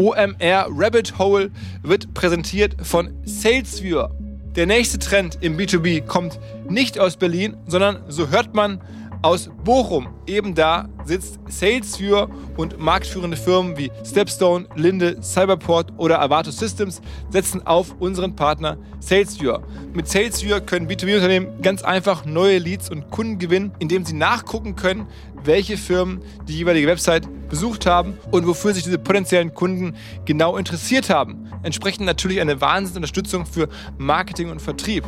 OMR Rabbit Hole wird präsentiert von SalesViewer. Der nächste Trend im B2B kommt nicht aus Berlin, sondern so hört man aus Bochum. Eben da sitzt SalesViewer und marktführende Firmen wie Stepstone, Linde, Cyberport oder Avato Systems setzen auf unseren Partner SalesViewer. Mit SalesViewer können B2B-Unternehmen ganz einfach neue Leads und Kunden gewinnen, indem sie nachgucken können, welche Firmen die jeweilige Website besucht haben und wofür sich diese potenziellen Kunden genau interessiert haben. Entsprechend natürlich eine Wahnsinnsunterstützung für Marketing und Vertrieb.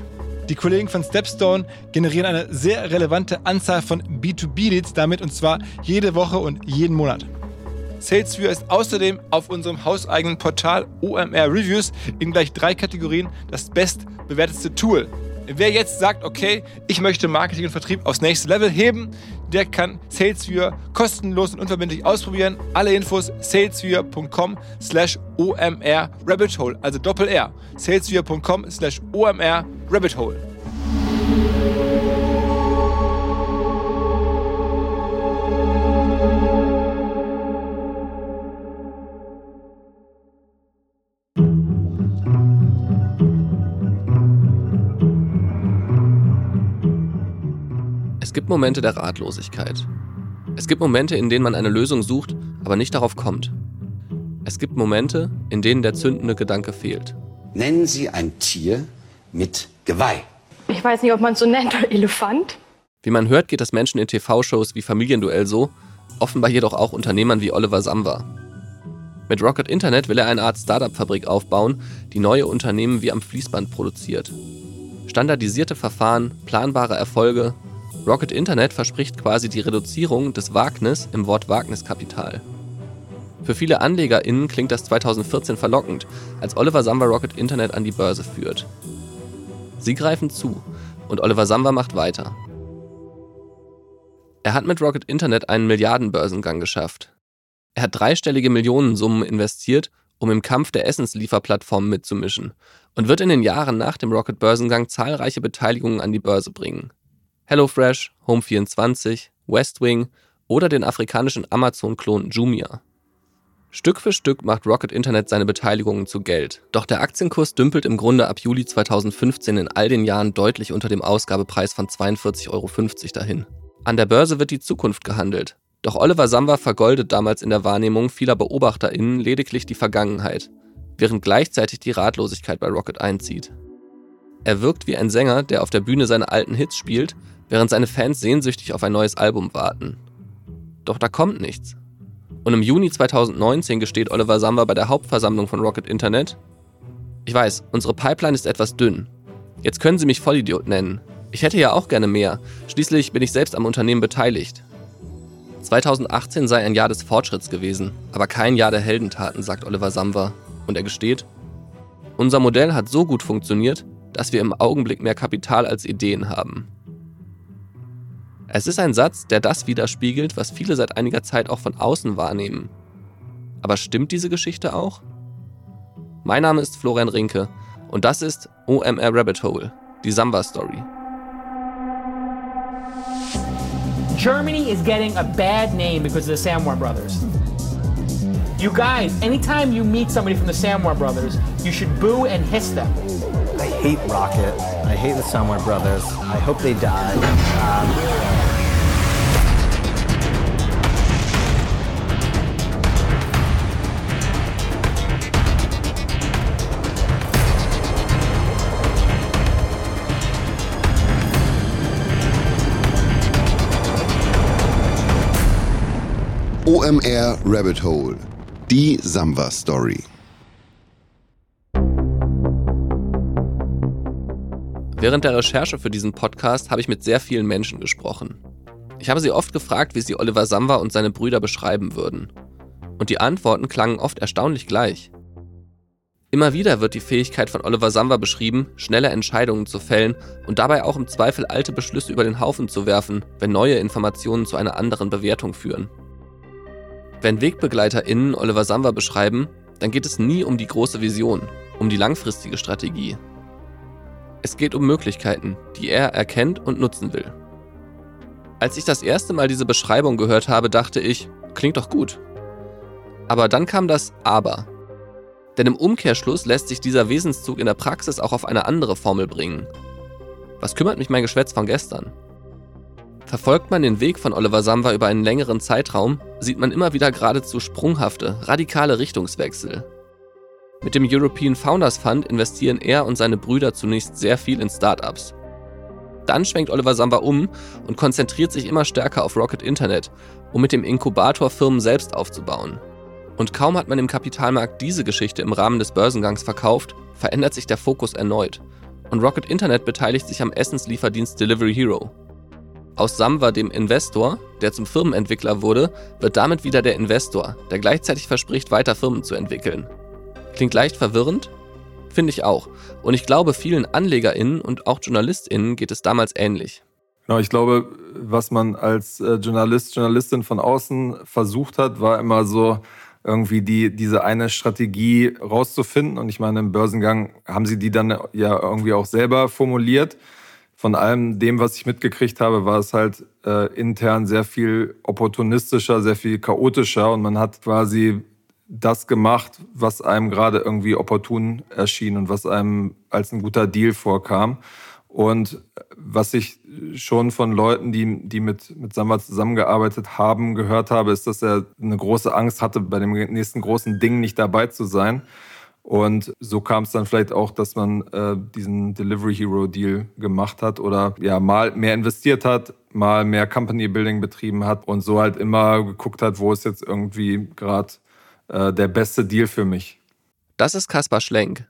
Die Kollegen von Stepstone generieren eine sehr relevante Anzahl von B2B-Leads damit und zwar jede Woche und jeden Monat. SalesViewer ist außerdem auf unserem hauseigenen Portal OMR Reviews in gleich drei Kategorien das bestbewertetste Tool. Wer jetzt sagt, okay, ich möchte Marketing und Vertrieb aufs nächste Level heben, der kann SalesViewer kostenlos und unverbindlich ausprobieren. Alle Infos salesviewer.com slash omr rabbit hole, also Doppel R. salesviewer.com slash omr rabbit hole. Es gibt Momente der Ratlosigkeit. Es gibt Momente, in denen man eine Lösung sucht, aber nicht darauf kommt. Es gibt Momente, in denen der zündende Gedanke fehlt. Nennen Sie ein Tier mit Geweih. Ich weiß nicht, ob man es so nennt, Elefant. Wie man hört, geht es Menschen in TV-Shows wie Familienduell so, offenbar jedoch auch Unternehmern wie Oliver Samba. Mit Rocket Internet will er eine Art Startup-Fabrik aufbauen, die neue Unternehmen wie am Fließband produziert. Standardisierte Verfahren, planbare Erfolge, Rocket Internet verspricht quasi die Reduzierung des Wagnis im Wort Wagniskapital. Für viele AnlegerInnen klingt das 2014 verlockend, als Oliver Samba Rocket Internet an die Börse führt. Sie greifen zu und Oliver Samba macht weiter. Er hat mit Rocket Internet einen Milliardenbörsengang geschafft. Er hat dreistellige Millionensummen investiert, um im Kampf der Essenslieferplattformen mitzumischen und wird in den Jahren nach dem Rocket-Börsengang zahlreiche Beteiligungen an die Börse bringen. HelloFresh, Home24, Westwing oder den afrikanischen Amazon-Klon Jumia. Stück für Stück macht Rocket Internet seine Beteiligungen zu Geld. Doch der Aktienkurs dümpelt im Grunde ab Juli 2015 in all den Jahren deutlich unter dem Ausgabepreis von 42,50 Euro dahin. An der Börse wird die Zukunft gehandelt. Doch Oliver Samba vergoldet damals in der Wahrnehmung vieler BeobachterInnen lediglich die Vergangenheit, während gleichzeitig die Ratlosigkeit bei Rocket einzieht. Er wirkt wie ein Sänger, der auf der Bühne seine alten Hits spielt während seine Fans sehnsüchtig auf ein neues Album warten. Doch da kommt nichts. Und im Juni 2019 gesteht Oliver Samba bei der Hauptversammlung von Rocket Internet, ich weiß, unsere Pipeline ist etwas dünn. Jetzt können Sie mich Vollidiot nennen. Ich hätte ja auch gerne mehr. Schließlich bin ich selbst am Unternehmen beteiligt. 2018 sei ein Jahr des Fortschritts gewesen, aber kein Jahr der Heldentaten, sagt Oliver Samba. Und er gesteht, unser Modell hat so gut funktioniert, dass wir im Augenblick mehr Kapital als Ideen haben. Es ist ein Satz, der das widerspiegelt, was viele seit einiger Zeit auch von außen wahrnehmen. Aber stimmt diese Geschichte auch? Mein Name ist Florian Rinke und das ist OMR Rabbit Hole, die Samba Story. Germany is getting a bad name because of the Samwar brothers. You guys, anytime you meet somebody from the Samwar brothers, you should boo and hiss them. I hate Rocket. I hate the Samwar brothers. I hope they die. Um, OMR Rabbit Hole. Die Samba Story. Während der Recherche für diesen Podcast habe ich mit sehr vielen Menschen gesprochen. Ich habe sie oft gefragt, wie sie Oliver Samba und seine Brüder beschreiben würden. Und die Antworten klangen oft erstaunlich gleich. Immer wieder wird die Fähigkeit von Oliver Samba beschrieben, schnelle Entscheidungen zu fällen und dabei auch im Zweifel alte Beschlüsse über den Haufen zu werfen, wenn neue Informationen zu einer anderen Bewertung führen. Wenn WegbegleiterInnen Oliver Samba beschreiben, dann geht es nie um die große Vision, um die langfristige Strategie. Es geht um Möglichkeiten, die er erkennt und nutzen will. Als ich das erste Mal diese Beschreibung gehört habe, dachte ich, klingt doch gut. Aber dann kam das Aber. Denn im Umkehrschluss lässt sich dieser Wesenszug in der Praxis auch auf eine andere Formel bringen. Was kümmert mich mein Geschwätz von gestern? Verfolgt man den Weg von Oliver Samba über einen längeren Zeitraum, sieht man immer wieder geradezu sprunghafte, radikale Richtungswechsel. Mit dem European Founders Fund investieren er und seine Brüder zunächst sehr viel in Startups. Dann schwenkt Oliver Samba um und konzentriert sich immer stärker auf Rocket Internet, um mit dem Inkubator Firmen selbst aufzubauen. Und kaum hat man im Kapitalmarkt diese Geschichte im Rahmen des Börsengangs verkauft, verändert sich der Fokus erneut. Und Rocket Internet beteiligt sich am Essenslieferdienst Delivery Hero. Aus Samwa, dem Investor, der zum Firmenentwickler wurde, wird damit wieder der Investor, der gleichzeitig verspricht, weiter Firmen zu entwickeln. Klingt leicht verwirrend? Finde ich auch. Und ich glaube, vielen AnlegerInnen und auch JournalistInnen geht es damals ähnlich. Genau, ich glaube, was man als äh, Journalist, Journalistin von außen versucht hat, war immer so, irgendwie die, diese eine Strategie rauszufinden. Und ich meine, im Börsengang haben sie die dann ja irgendwie auch selber formuliert von allem dem, was ich mitgekriegt habe, war es halt äh, intern sehr viel opportunistischer, sehr viel chaotischer und man hat quasi das gemacht, was einem gerade irgendwie opportun erschien und was einem als ein guter Deal vorkam. Und was ich schon von Leuten, die, die mit, mit Samba zusammengearbeitet haben, gehört habe, ist, dass er eine große Angst hatte, bei dem nächsten großen Ding nicht dabei zu sein. Und so kam es dann vielleicht auch, dass man äh, diesen Delivery Hero Deal gemacht hat oder ja mal mehr investiert hat, mal mehr Company Building betrieben hat und so halt immer geguckt hat, wo ist jetzt irgendwie gerade äh, der beste Deal für mich. Das ist Kaspar Schlenk.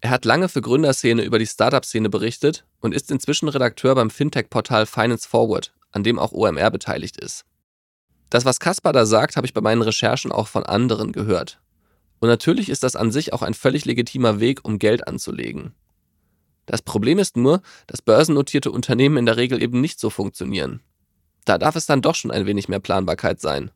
Er hat lange für Gründerszene über die Startup-Szene berichtet und ist inzwischen Redakteur beim Fintech-Portal Finance Forward, an dem auch OMR beteiligt ist. Das, was Kaspar da sagt, habe ich bei meinen Recherchen auch von anderen gehört. Und natürlich ist das an sich auch ein völlig legitimer Weg, um Geld anzulegen. Das Problem ist nur, dass börsennotierte Unternehmen in der Regel eben nicht so funktionieren. Da darf es dann doch schon ein wenig mehr Planbarkeit sein.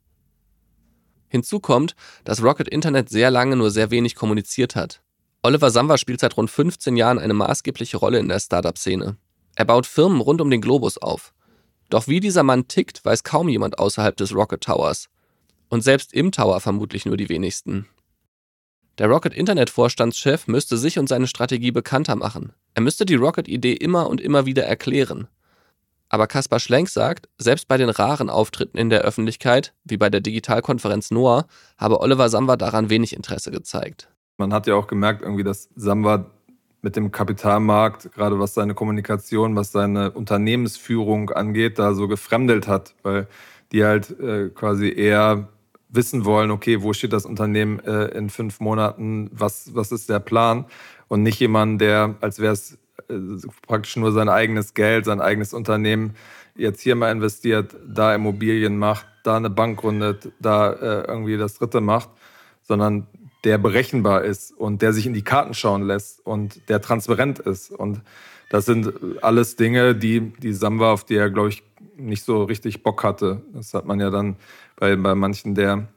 Hinzu kommt, dass Rocket Internet sehr lange nur sehr wenig kommuniziert hat. Oliver Samba spielt seit rund 15 Jahren eine maßgebliche Rolle in der Startup-Szene. Er baut Firmen rund um den Globus auf. Doch wie dieser Mann tickt, weiß kaum jemand außerhalb des Rocket Towers. Und selbst im Tower vermutlich nur die wenigsten. Der Rocket Internet Vorstandschef müsste sich und seine Strategie bekannter machen. Er müsste die Rocket-Idee immer und immer wieder erklären. Aber Kaspar Schlenk sagt, selbst bei den raren Auftritten in der Öffentlichkeit, wie bei der Digitalkonferenz NOAA, habe Oliver Samba daran wenig Interesse gezeigt. Man hat ja auch gemerkt, irgendwie, dass Samba mit dem Kapitalmarkt, gerade was seine Kommunikation, was seine Unternehmensführung angeht, da so gefremdelt hat, weil die halt äh, quasi eher wissen wollen, okay, wo steht das Unternehmen äh, in fünf Monaten, was, was ist der Plan und nicht jemand, der, als wäre es praktisch nur sein eigenes Geld, sein eigenes Unternehmen jetzt hier mal investiert, da Immobilien macht, da eine Bank gründet, da äh, irgendwie das dritte macht, sondern der berechenbar ist und der sich in die Karten schauen lässt und der transparent ist. Und das sind alles Dinge, die, die Samba, auf die er, glaube ich, nicht so richtig Bock hatte. Das hat man ja dann bei, bei manchen der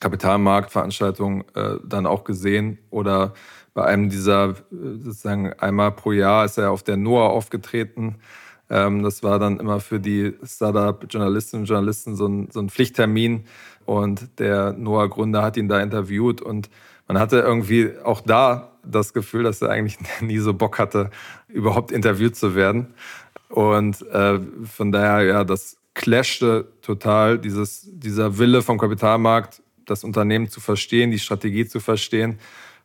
Kapitalmarktveranstaltungen äh, dann auch gesehen. Oder bei einem dieser, äh, sozusagen einmal pro Jahr ist er auf der NOAA aufgetreten. Ähm, das war dann immer für die Startup-Journalistinnen und Journalisten so ein, so ein Pflichttermin. Und der NOAA-Gründer hat ihn da interviewt. Und man hatte irgendwie auch da das Gefühl, dass er eigentlich nie so Bock hatte, überhaupt interviewt zu werden. Und äh, von daher, ja, das clashte total, dieses, dieser Wille vom Kapitalmarkt, das Unternehmen zu verstehen, die Strategie zu verstehen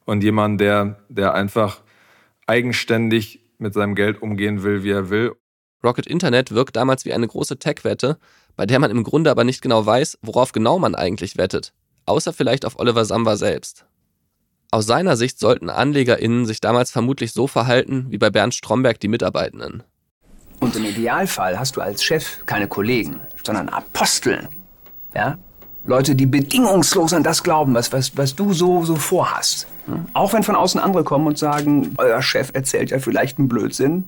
und jemand, der, der einfach eigenständig mit seinem Geld umgehen will, wie er will. Rocket Internet wirkt damals wie eine große Tech-Wette, bei der man im Grunde aber nicht genau weiß, worauf genau man eigentlich wettet, außer vielleicht auf Oliver Samba selbst. Aus seiner Sicht sollten AnlegerInnen sich damals vermutlich so verhalten wie bei Bernd Stromberg die Mitarbeitenden. Und im Idealfall hast du als Chef keine Kollegen, sondern Aposteln. Ja? Leute, die bedingungslos an das glauben, was, was, was du so, so vorhast. Auch wenn von außen andere kommen und sagen, euer Chef erzählt ja vielleicht einen Blödsinn,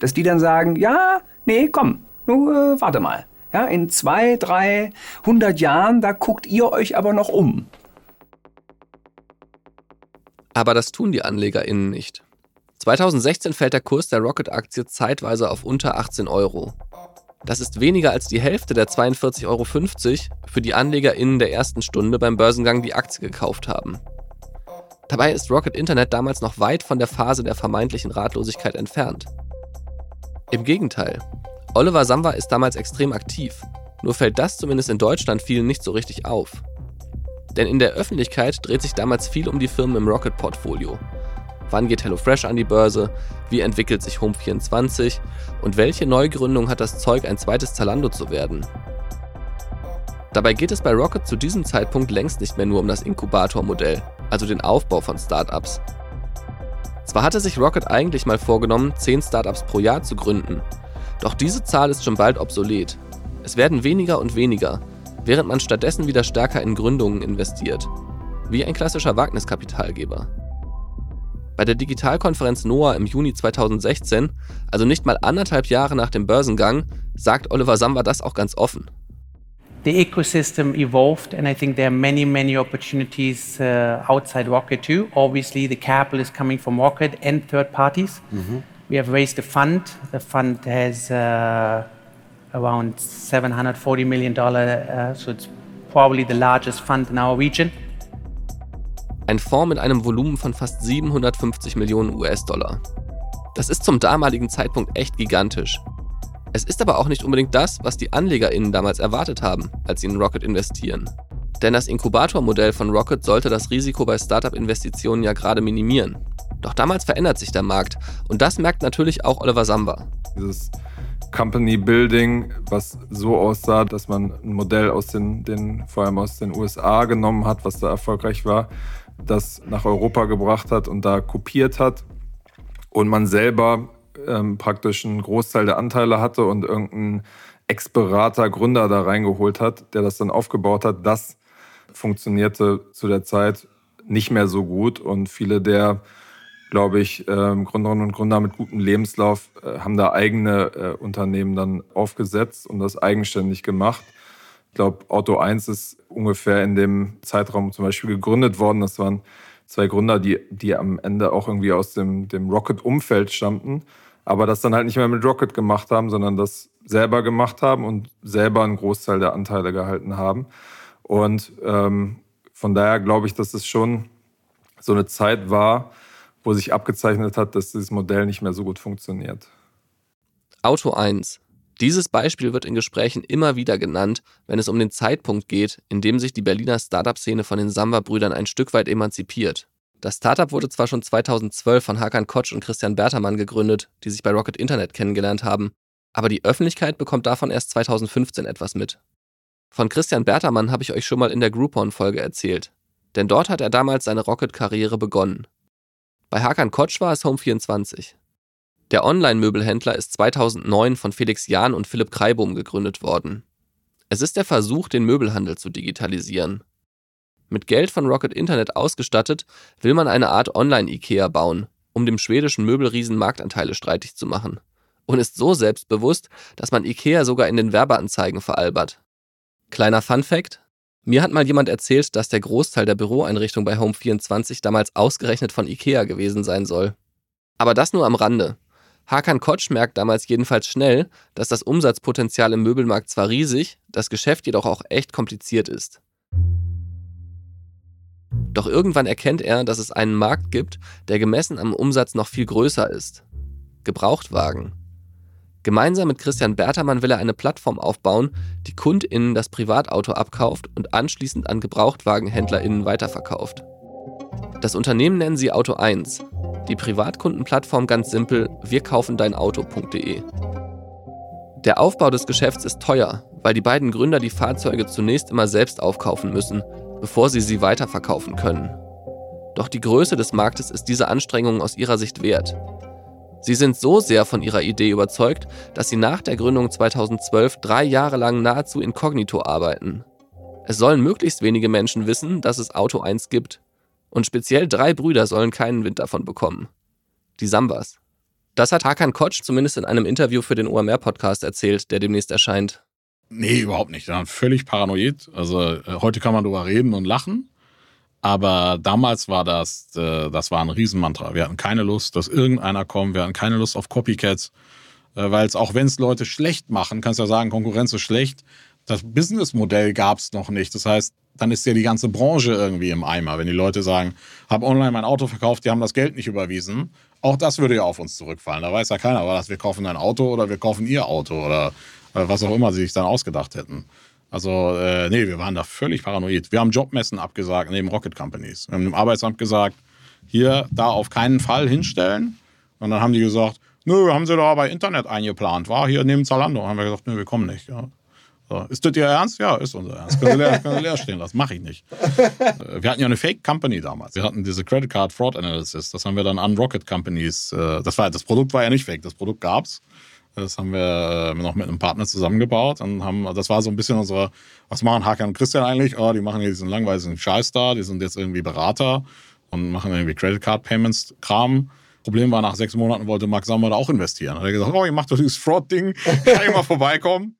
dass die dann sagen, ja, nee, komm, nur äh, warte mal. Ja, in zwei, drei, hundert Jahren, da guckt ihr euch aber noch um. Aber das tun die AnlegerInnen nicht. 2016 fällt der Kurs der Rocket-Aktie zeitweise auf unter 18 Euro. Das ist weniger als die Hälfte der 42,50 Euro, für die AnlegerInnen der ersten Stunde beim Börsengang die Aktie gekauft haben. Dabei ist Rocket Internet damals noch weit von der Phase der vermeintlichen Ratlosigkeit entfernt. Im Gegenteil, Oliver Samba ist damals extrem aktiv, nur fällt das zumindest in Deutschland vielen nicht so richtig auf. Denn in der Öffentlichkeit dreht sich damals viel um die Firmen im Rocket-Portfolio. Wann geht HelloFresh an die Börse? Wie entwickelt sich Home24? Und welche Neugründung hat das Zeug, ein zweites Zalando zu werden? Dabei geht es bei Rocket zu diesem Zeitpunkt längst nicht mehr nur um das Inkubatormodell, also den Aufbau von Startups. Zwar hatte sich Rocket eigentlich mal vorgenommen, 10 Startups pro Jahr zu gründen, doch diese Zahl ist schon bald obsolet. Es werden weniger und weniger, während man stattdessen wieder stärker in Gründungen investiert, wie ein klassischer Wagniskapitalgeber. Bei der Digitalkonferenz NOAA im Juni 2016, also nicht mal anderthalb Jahre nach dem Börsengang, sagt Oliver Samba das auch ganz offen. The ecosystem evolved, and I think there are many, many opportunities uh, outside Rocket too. Obviously, the capital is coming from Rocket and third parties. Mhm. We have raised a fund. The fund has uh, around 740 million dollar, uh, so it's probably the largest fund in our region. Ein Fonds mit einem Volumen von fast 750 Millionen US-Dollar. Das ist zum damaligen Zeitpunkt echt gigantisch. Es ist aber auch nicht unbedingt das, was die AnlegerInnen damals erwartet haben, als sie in Rocket investieren. Denn das Inkubatormodell von Rocket sollte das Risiko bei Startup-Investitionen ja gerade minimieren. Doch damals verändert sich der Markt und das merkt natürlich auch Oliver Samba. Dieses Company Building, was so aussah, dass man ein Modell aus den, den, vor allem aus den USA genommen hat, was da erfolgreich war, das nach Europa gebracht hat und da kopiert hat und man selber ähm, praktisch einen Großteil der Anteile hatte und irgendein Ex-Berater, Gründer da reingeholt hat, der das dann aufgebaut hat, das funktionierte zu der Zeit nicht mehr so gut und viele der, glaube ich, ähm, Gründerinnen und Gründer mit gutem Lebenslauf äh, haben da eigene äh, Unternehmen dann aufgesetzt und das eigenständig gemacht. Ich glaube, Auto 1 ist ungefähr in dem Zeitraum zum Beispiel gegründet worden. Das waren zwei Gründer, die, die am Ende auch irgendwie aus dem, dem Rocket-Umfeld stammten, aber das dann halt nicht mehr mit Rocket gemacht haben, sondern das selber gemacht haben und selber einen Großteil der Anteile gehalten haben. Und ähm, von daher glaube ich, dass es schon so eine Zeit war, wo sich abgezeichnet hat, dass dieses Modell nicht mehr so gut funktioniert. Auto 1. Dieses Beispiel wird in Gesprächen immer wieder genannt, wenn es um den Zeitpunkt geht, in dem sich die Berliner Startup-Szene von den Samba-Brüdern ein Stück weit emanzipiert. Das Startup wurde zwar schon 2012 von Hakan Kotsch und Christian Bertermann gegründet, die sich bei Rocket Internet kennengelernt haben, aber die Öffentlichkeit bekommt davon erst 2015 etwas mit. Von Christian Bertermann habe ich euch schon mal in der Groupon-Folge erzählt, denn dort hat er damals seine Rocket-Karriere begonnen. Bei Hakan Kotsch war es Home24. Der Online-Möbelhändler ist 2009 von Felix Jahn und Philipp Kreibohm gegründet worden. Es ist der Versuch, den Möbelhandel zu digitalisieren. Mit Geld von Rocket Internet ausgestattet, will man eine Art Online-IKEA bauen, um dem schwedischen Möbelriesen Marktanteile streitig zu machen. Und ist so selbstbewusst, dass man IKEA sogar in den Werbeanzeigen veralbert. Kleiner Fun Fact: Mir hat mal jemand erzählt, dass der Großteil der Büroeinrichtung bei Home24 damals ausgerechnet von IKEA gewesen sein soll. Aber das nur am Rande. Hakan Kotsch merkt damals jedenfalls schnell, dass das Umsatzpotenzial im Möbelmarkt zwar riesig, das Geschäft jedoch auch echt kompliziert ist. Doch irgendwann erkennt er, dass es einen Markt gibt, der gemessen am Umsatz noch viel größer ist. Gebrauchtwagen. Gemeinsam mit Christian Bertermann will er eine Plattform aufbauen, die KundInnen das Privatauto abkauft und anschließend an GebrauchtwagenhändlerInnen weiterverkauft. Das Unternehmen nennen sie Auto 1, die Privatkundenplattform ganz simpel wirkaufendeinauto.de. Der Aufbau des Geschäfts ist teuer, weil die beiden Gründer die Fahrzeuge zunächst immer selbst aufkaufen müssen, bevor sie sie weiterverkaufen können. Doch die Größe des Marktes ist diese Anstrengung aus ihrer Sicht wert. Sie sind so sehr von ihrer Idee überzeugt, dass sie nach der Gründung 2012 drei Jahre lang nahezu inkognito arbeiten. Es sollen möglichst wenige Menschen wissen, dass es Auto 1 gibt. Und speziell drei Brüder sollen keinen Wind davon bekommen. Die Sambas. Das hat Hakan Kotsch zumindest in einem Interview für den OMR-Podcast erzählt, der demnächst erscheint. Nee, überhaupt nicht. Ja, völlig paranoid. Also äh, heute kann man darüber reden und lachen. Aber damals war das, äh, das war ein Riesenmantra. Wir hatten keine Lust, dass irgendeiner kommt. Wir hatten keine Lust auf Copycats. Äh, Weil es, auch wenn es Leute schlecht machen, kannst du ja sagen, Konkurrenz ist schlecht. Das Businessmodell gab es noch nicht. Das heißt, dann ist ja die ganze Branche irgendwie im Eimer. Wenn die Leute sagen, habe online mein Auto verkauft, die haben das Geld nicht überwiesen, auch das würde ja auf uns zurückfallen. Da weiß ja keiner, war das, wir kaufen ein Auto oder wir kaufen ihr Auto oder was auch immer sie sich dann ausgedacht hätten. Also, äh, nee, wir waren da völlig paranoid. Wir haben Jobmessen abgesagt neben Rocket Companies. Wir haben dem Arbeitsamt gesagt, hier, da auf keinen Fall hinstellen. Und dann haben die gesagt, nö, haben sie da bei Internet eingeplant, war hier neben Zalando. Und haben wir gesagt, nö, wir kommen nicht. Ja. So, ist das Ihr Ernst? Ja, ist unser Ernst. Können Sie leer, können Sie leer stehen lassen. Mache ich nicht. Äh, wir hatten ja eine Fake Company damals. Wir hatten diese Credit Card Fraud Analysis. Das haben wir dann an Rocket Companies. Äh, das, war, das Produkt war ja nicht fake. Das Produkt gab's. Das haben wir äh, noch mit einem Partner zusammengebaut und haben, das war so ein bisschen unsere, was machen Hakan und Christian eigentlich? Oh, die machen hier diesen langweiligen Scheiß da, die sind jetzt irgendwie Berater und machen irgendwie Credit Card Payments Kram. Problem war, nach sechs Monaten wollte Mark Sammer da auch investieren. Hat er gesagt, oh, ihr macht doch dieses Fraud-Ding, kann ich mal vorbeikommen?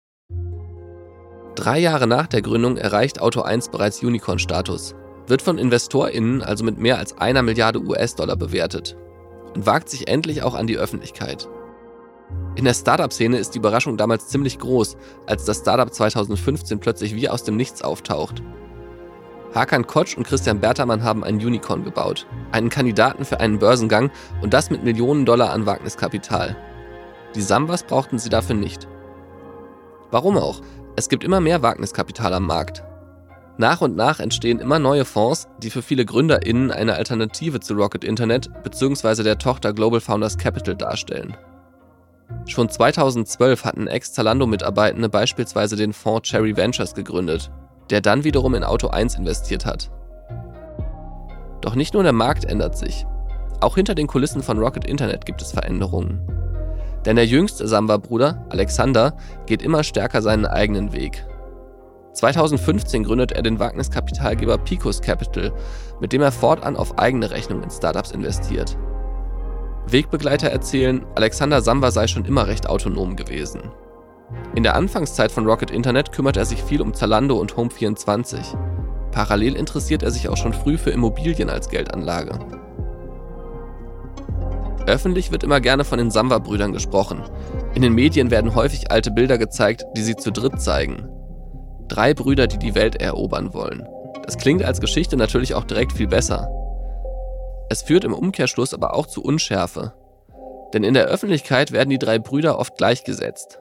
Drei Jahre nach der Gründung erreicht Auto 1 bereits Unicorn-Status, wird von InvestorInnen also mit mehr als einer Milliarde US-Dollar bewertet und wagt sich endlich auch an die Öffentlichkeit. In der Startup-Szene ist die Überraschung damals ziemlich groß, als das Startup 2015 plötzlich wie aus dem Nichts auftaucht. Hakan Kotsch und Christian Bertermann haben ein Unicorn gebaut, einen Kandidaten für einen Börsengang und das mit Millionen Dollar an Wagniskapital. Die Sambas brauchten sie dafür nicht. Warum auch? Es gibt immer mehr Wagniskapital am Markt. Nach und nach entstehen immer neue Fonds, die für viele GründerInnen eine Alternative zu Rocket Internet bzw. der Tochter Global Founders Capital darstellen. Schon 2012 hatten Ex-Zalando-Mitarbeitende beispielsweise den Fonds Cherry Ventures gegründet, der dann wiederum in Auto 1 investiert hat. Doch nicht nur der Markt ändert sich. Auch hinter den Kulissen von Rocket Internet gibt es Veränderungen. Denn der jüngste Samba-Bruder, Alexander, geht immer stärker seinen eigenen Weg. 2015 gründet er den Wagniskapitalgeber Picos Capital, mit dem er fortan auf eigene Rechnung in Startups investiert. Wegbegleiter erzählen, Alexander Samba sei schon immer recht autonom gewesen. In der Anfangszeit von Rocket Internet kümmert er sich viel um Zalando und Home24. Parallel interessiert er sich auch schon früh für Immobilien als Geldanlage. Öffentlich wird immer gerne von den Samba-Brüdern gesprochen. In den Medien werden häufig alte Bilder gezeigt, die sie zu dritt zeigen. Drei Brüder, die die Welt erobern wollen. Das klingt als Geschichte natürlich auch direkt viel besser. Es führt im Umkehrschluss aber auch zu Unschärfe. Denn in der Öffentlichkeit werden die drei Brüder oft gleichgesetzt.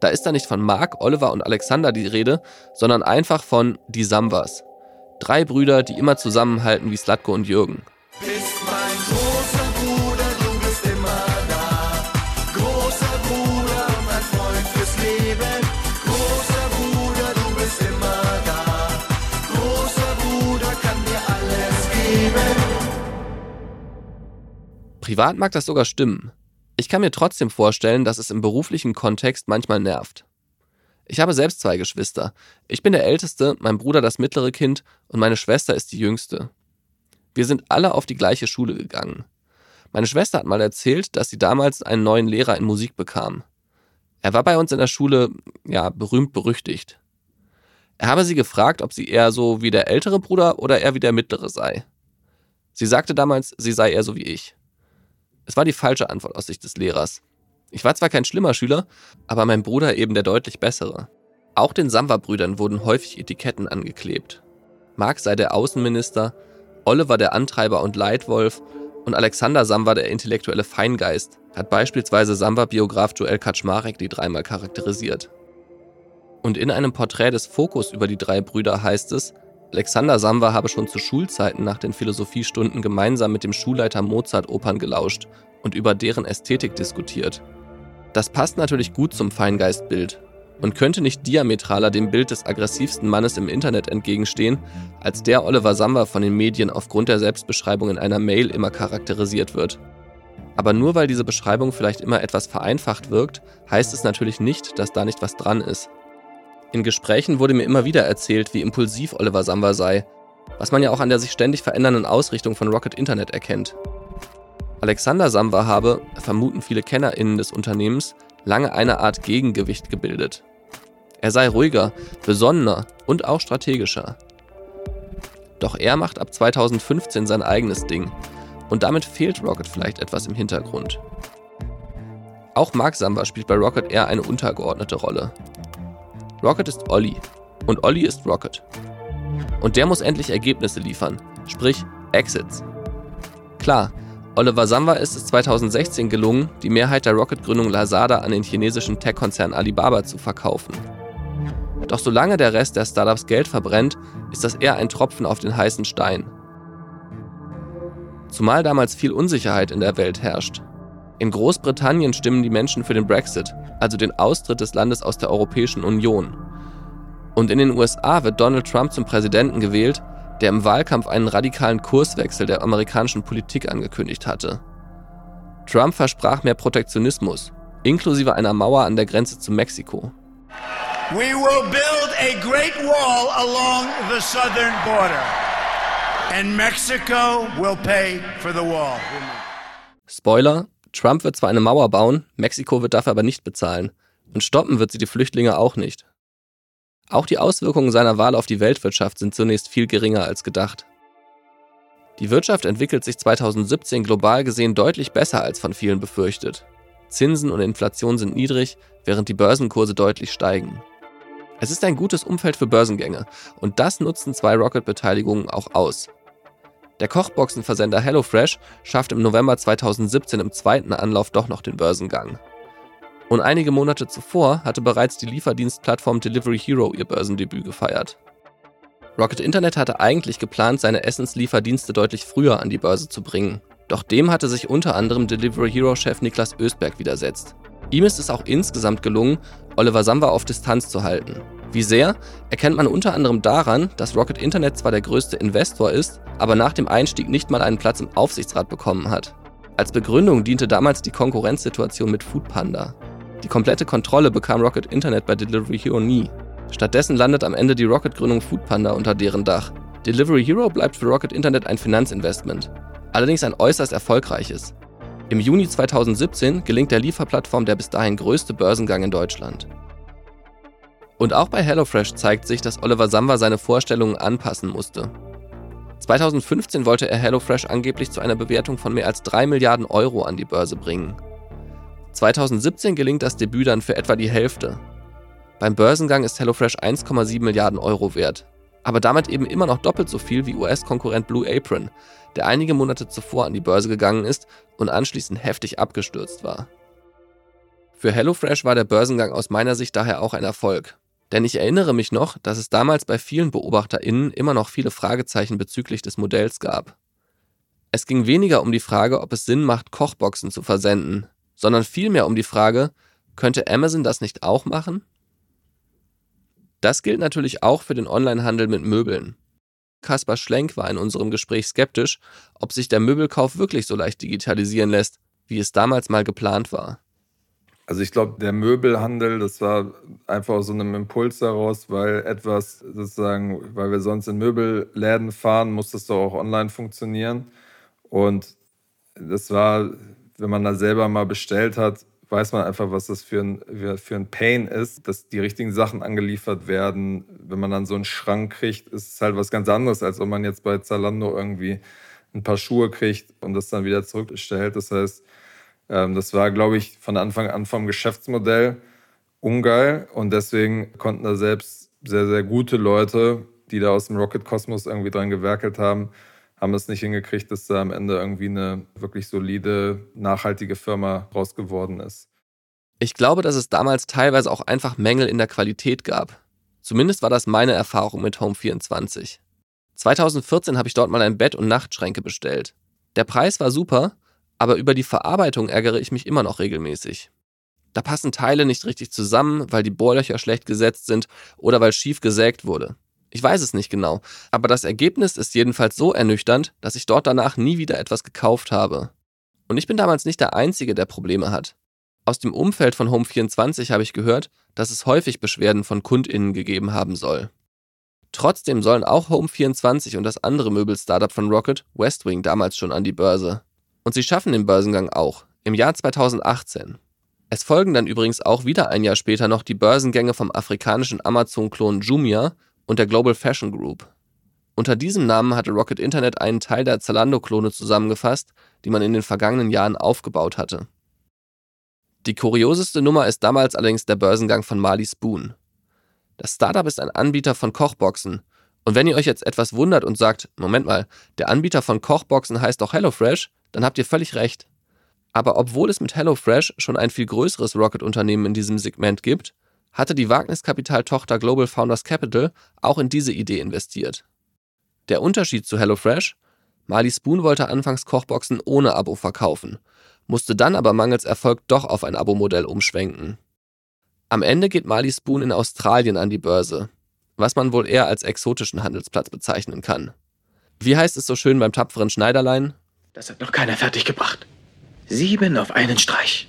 Da ist da nicht von Mark, Oliver und Alexander die Rede, sondern einfach von die Sambas. Drei Brüder, die immer zusammenhalten wie Slatko und Jürgen. Bist Privat mag das sogar stimmen. Ich kann mir trotzdem vorstellen, dass es im beruflichen Kontext manchmal nervt. Ich habe selbst zwei Geschwister. Ich bin der Älteste, mein Bruder das mittlere Kind und meine Schwester ist die Jüngste. Wir sind alle auf die gleiche Schule gegangen. Meine Schwester hat mal erzählt, dass sie damals einen neuen Lehrer in Musik bekam. Er war bei uns in der Schule, ja, berühmt berüchtigt. Er habe sie gefragt, ob sie eher so wie der ältere Bruder oder eher wie der mittlere sei. Sie sagte damals, sie sei eher so wie ich. Es war die falsche Antwort aus Sicht des Lehrers. Ich war zwar kein schlimmer Schüler, aber mein Bruder eben der deutlich bessere. Auch den Samba-Brüdern wurden häufig Etiketten angeklebt. Mark sei der Außenminister, Oliver der Antreiber und Leitwolf und Alexander Samba der intellektuelle Feingeist, hat beispielsweise Samba-Biograf Joel Kaczmarek die dreimal charakterisiert. Und in einem Porträt des Fokus über die drei Brüder heißt es, Alexander Samba habe schon zu Schulzeiten nach den Philosophiestunden gemeinsam mit dem Schulleiter Mozart Opern gelauscht und über deren Ästhetik diskutiert. Das passt natürlich gut zum Feingeistbild und könnte nicht diametraler dem Bild des aggressivsten Mannes im Internet entgegenstehen, als der Oliver Samba von den Medien aufgrund der Selbstbeschreibung in einer Mail immer charakterisiert wird. Aber nur weil diese Beschreibung vielleicht immer etwas vereinfacht wirkt, heißt es natürlich nicht, dass da nicht was dran ist. In Gesprächen wurde mir immer wieder erzählt, wie impulsiv Oliver Samba sei, was man ja auch an der sich ständig verändernden Ausrichtung von Rocket Internet erkennt. Alexander Samba habe, vermuten viele KennerInnen des Unternehmens, lange eine Art Gegengewicht gebildet. Er sei ruhiger, besonnener und auch strategischer. Doch er macht ab 2015 sein eigenes Ding und damit fehlt Rocket vielleicht etwas im Hintergrund. Auch Mark Samba spielt bei Rocket eher eine untergeordnete Rolle. Rocket ist Olli und Olli ist Rocket. Und der muss endlich Ergebnisse liefern, sprich Exits. Klar, Oliver Samba ist es 2016 gelungen, die Mehrheit der Rocket-Gründung Lazada an den chinesischen Tech-Konzern Alibaba zu verkaufen. Doch solange der Rest der Startups Geld verbrennt, ist das eher ein Tropfen auf den heißen Stein. Zumal damals viel Unsicherheit in der Welt herrscht. In Großbritannien stimmen die Menschen für den Brexit, also den Austritt des Landes aus der Europäischen Union. Und in den USA wird Donald Trump zum Präsidenten gewählt, der im Wahlkampf einen radikalen Kurswechsel der amerikanischen Politik angekündigt hatte. Trump versprach mehr Protektionismus, inklusive einer Mauer an der Grenze zu Mexiko. We will build a great wall along the southern border. And Mexico will pay for the wall. Spoiler, Trump wird zwar eine Mauer bauen, Mexiko wird dafür aber nicht bezahlen. Und stoppen wird sie die Flüchtlinge auch nicht. Auch die Auswirkungen seiner Wahl auf die Weltwirtschaft sind zunächst viel geringer als gedacht. Die Wirtschaft entwickelt sich 2017 global gesehen deutlich besser als von vielen befürchtet. Zinsen und Inflation sind niedrig, während die Börsenkurse deutlich steigen. Es ist ein gutes Umfeld für Börsengänge und das nutzen zwei Rocket-Beteiligungen auch aus. Der Kochboxenversender HelloFresh schafft im November 2017 im zweiten Anlauf doch noch den Börsengang. Und einige Monate zuvor hatte bereits die Lieferdienstplattform Delivery Hero ihr Börsendebüt gefeiert. Rocket Internet hatte eigentlich geplant, seine Essenslieferdienste deutlich früher an die Börse zu bringen. Doch dem hatte sich unter anderem Delivery Hero-Chef Niklas Östberg widersetzt. Ihm ist es auch insgesamt gelungen, Oliver Samba auf Distanz zu halten. Wie sehr, erkennt man unter anderem daran, dass Rocket Internet zwar der größte Investor ist, aber nach dem Einstieg nicht mal einen Platz im Aufsichtsrat bekommen hat. Als Begründung diente damals die Konkurrenzsituation mit Foodpanda. Die komplette Kontrolle bekam Rocket Internet bei Delivery Hero nie. Stattdessen landet am Ende die Rocket-Gründung Foodpanda unter deren Dach. Delivery Hero bleibt für Rocket Internet ein Finanzinvestment, allerdings ein äußerst erfolgreiches. Im Juni 2017 gelingt der Lieferplattform der bis dahin größte Börsengang in Deutschland. Und auch bei HelloFresh zeigt sich, dass Oliver Samba seine Vorstellungen anpassen musste. 2015 wollte er HelloFresh angeblich zu einer Bewertung von mehr als 3 Milliarden Euro an die Börse bringen. 2017 gelingt das Debüt dann für etwa die Hälfte. Beim Börsengang ist HelloFresh 1,7 Milliarden Euro wert, aber damit eben immer noch doppelt so viel wie US-Konkurrent Blue Apron, der einige Monate zuvor an die Börse gegangen ist und anschließend heftig abgestürzt war. Für HelloFresh war der Börsengang aus meiner Sicht daher auch ein Erfolg. Denn ich erinnere mich noch, dass es damals bei vielen BeobachterInnen immer noch viele Fragezeichen bezüglich des Modells gab. Es ging weniger um die Frage, ob es Sinn macht, Kochboxen zu versenden, sondern vielmehr um die Frage, könnte Amazon das nicht auch machen? Das gilt natürlich auch für den Onlinehandel mit Möbeln. Kaspar Schlenk war in unserem Gespräch skeptisch, ob sich der Möbelkauf wirklich so leicht digitalisieren lässt, wie es damals mal geplant war. Also ich glaube, der Möbelhandel, das war einfach aus so einem Impuls daraus, weil etwas sozusagen, weil wir sonst in Möbelläden fahren, muss das doch auch online funktionieren. Und das war wenn man da selber mal bestellt hat, weiß man einfach, was das für ein, für ein Pain ist, dass die richtigen Sachen angeliefert werden. Wenn man dann so einen Schrank kriegt, ist es halt was ganz anderes, als wenn man jetzt bei Zalando irgendwie ein paar Schuhe kriegt und das dann wieder zurückstellt. Das heißt, das war, glaube ich, von Anfang an vom Geschäftsmodell ungeil und deswegen konnten da selbst sehr, sehr gute Leute, die da aus dem Rocket Kosmos irgendwie dran gewerkelt haben, haben es nicht hingekriegt, dass da am Ende irgendwie eine wirklich solide, nachhaltige Firma raus geworden ist. Ich glaube, dass es damals teilweise auch einfach Mängel in der Qualität gab. Zumindest war das meine Erfahrung mit Home24. 2014 habe ich dort mal ein Bett und Nachtschränke bestellt. Der Preis war super, aber über die Verarbeitung ärgere ich mich immer noch regelmäßig. Da passen Teile nicht richtig zusammen, weil die Bohrlöcher schlecht gesetzt sind oder weil schief gesägt wurde. Ich weiß es nicht genau, aber das Ergebnis ist jedenfalls so ernüchternd, dass ich dort danach nie wieder etwas gekauft habe. Und ich bin damals nicht der Einzige, der Probleme hat. Aus dem Umfeld von Home24 habe ich gehört, dass es häufig Beschwerden von KundInnen gegeben haben soll. Trotzdem sollen auch Home24 und das andere Möbel-Startup von Rocket, Westwing, damals schon an die Börse. Und sie schaffen den Börsengang auch, im Jahr 2018. Es folgen dann übrigens auch wieder ein Jahr später noch die Börsengänge vom afrikanischen Amazon-Klon Jumia und der Global Fashion Group. Unter diesem Namen hatte Rocket Internet einen Teil der Zalando-Klone zusammengefasst, die man in den vergangenen Jahren aufgebaut hatte. Die kurioseste Nummer ist damals allerdings der Börsengang von Marley Spoon. Das Startup ist ein Anbieter von Kochboxen Und wenn ihr euch jetzt etwas wundert und sagt, Moment mal, der Anbieter von Kochboxen heißt doch HelloFresh, dann habt ihr völlig recht. Aber obwohl es mit HelloFresh schon ein viel größeres Rocket-Unternehmen in diesem Segment gibt, hatte die Wagniskapital-Tochter Global Founders Capital auch in diese Idee investiert. Der Unterschied zu HelloFresh? Marley Spoon wollte anfangs Kochboxen ohne Abo verkaufen, musste dann aber mangels Erfolg doch auf ein Abo-Modell umschwenken. Am Ende geht Marley Spoon in Australien an die Börse, was man wohl eher als exotischen Handelsplatz bezeichnen kann. Wie heißt es so schön beim tapferen Schneiderlein? Das hat noch keiner fertiggebracht. Sieben auf einen Streich.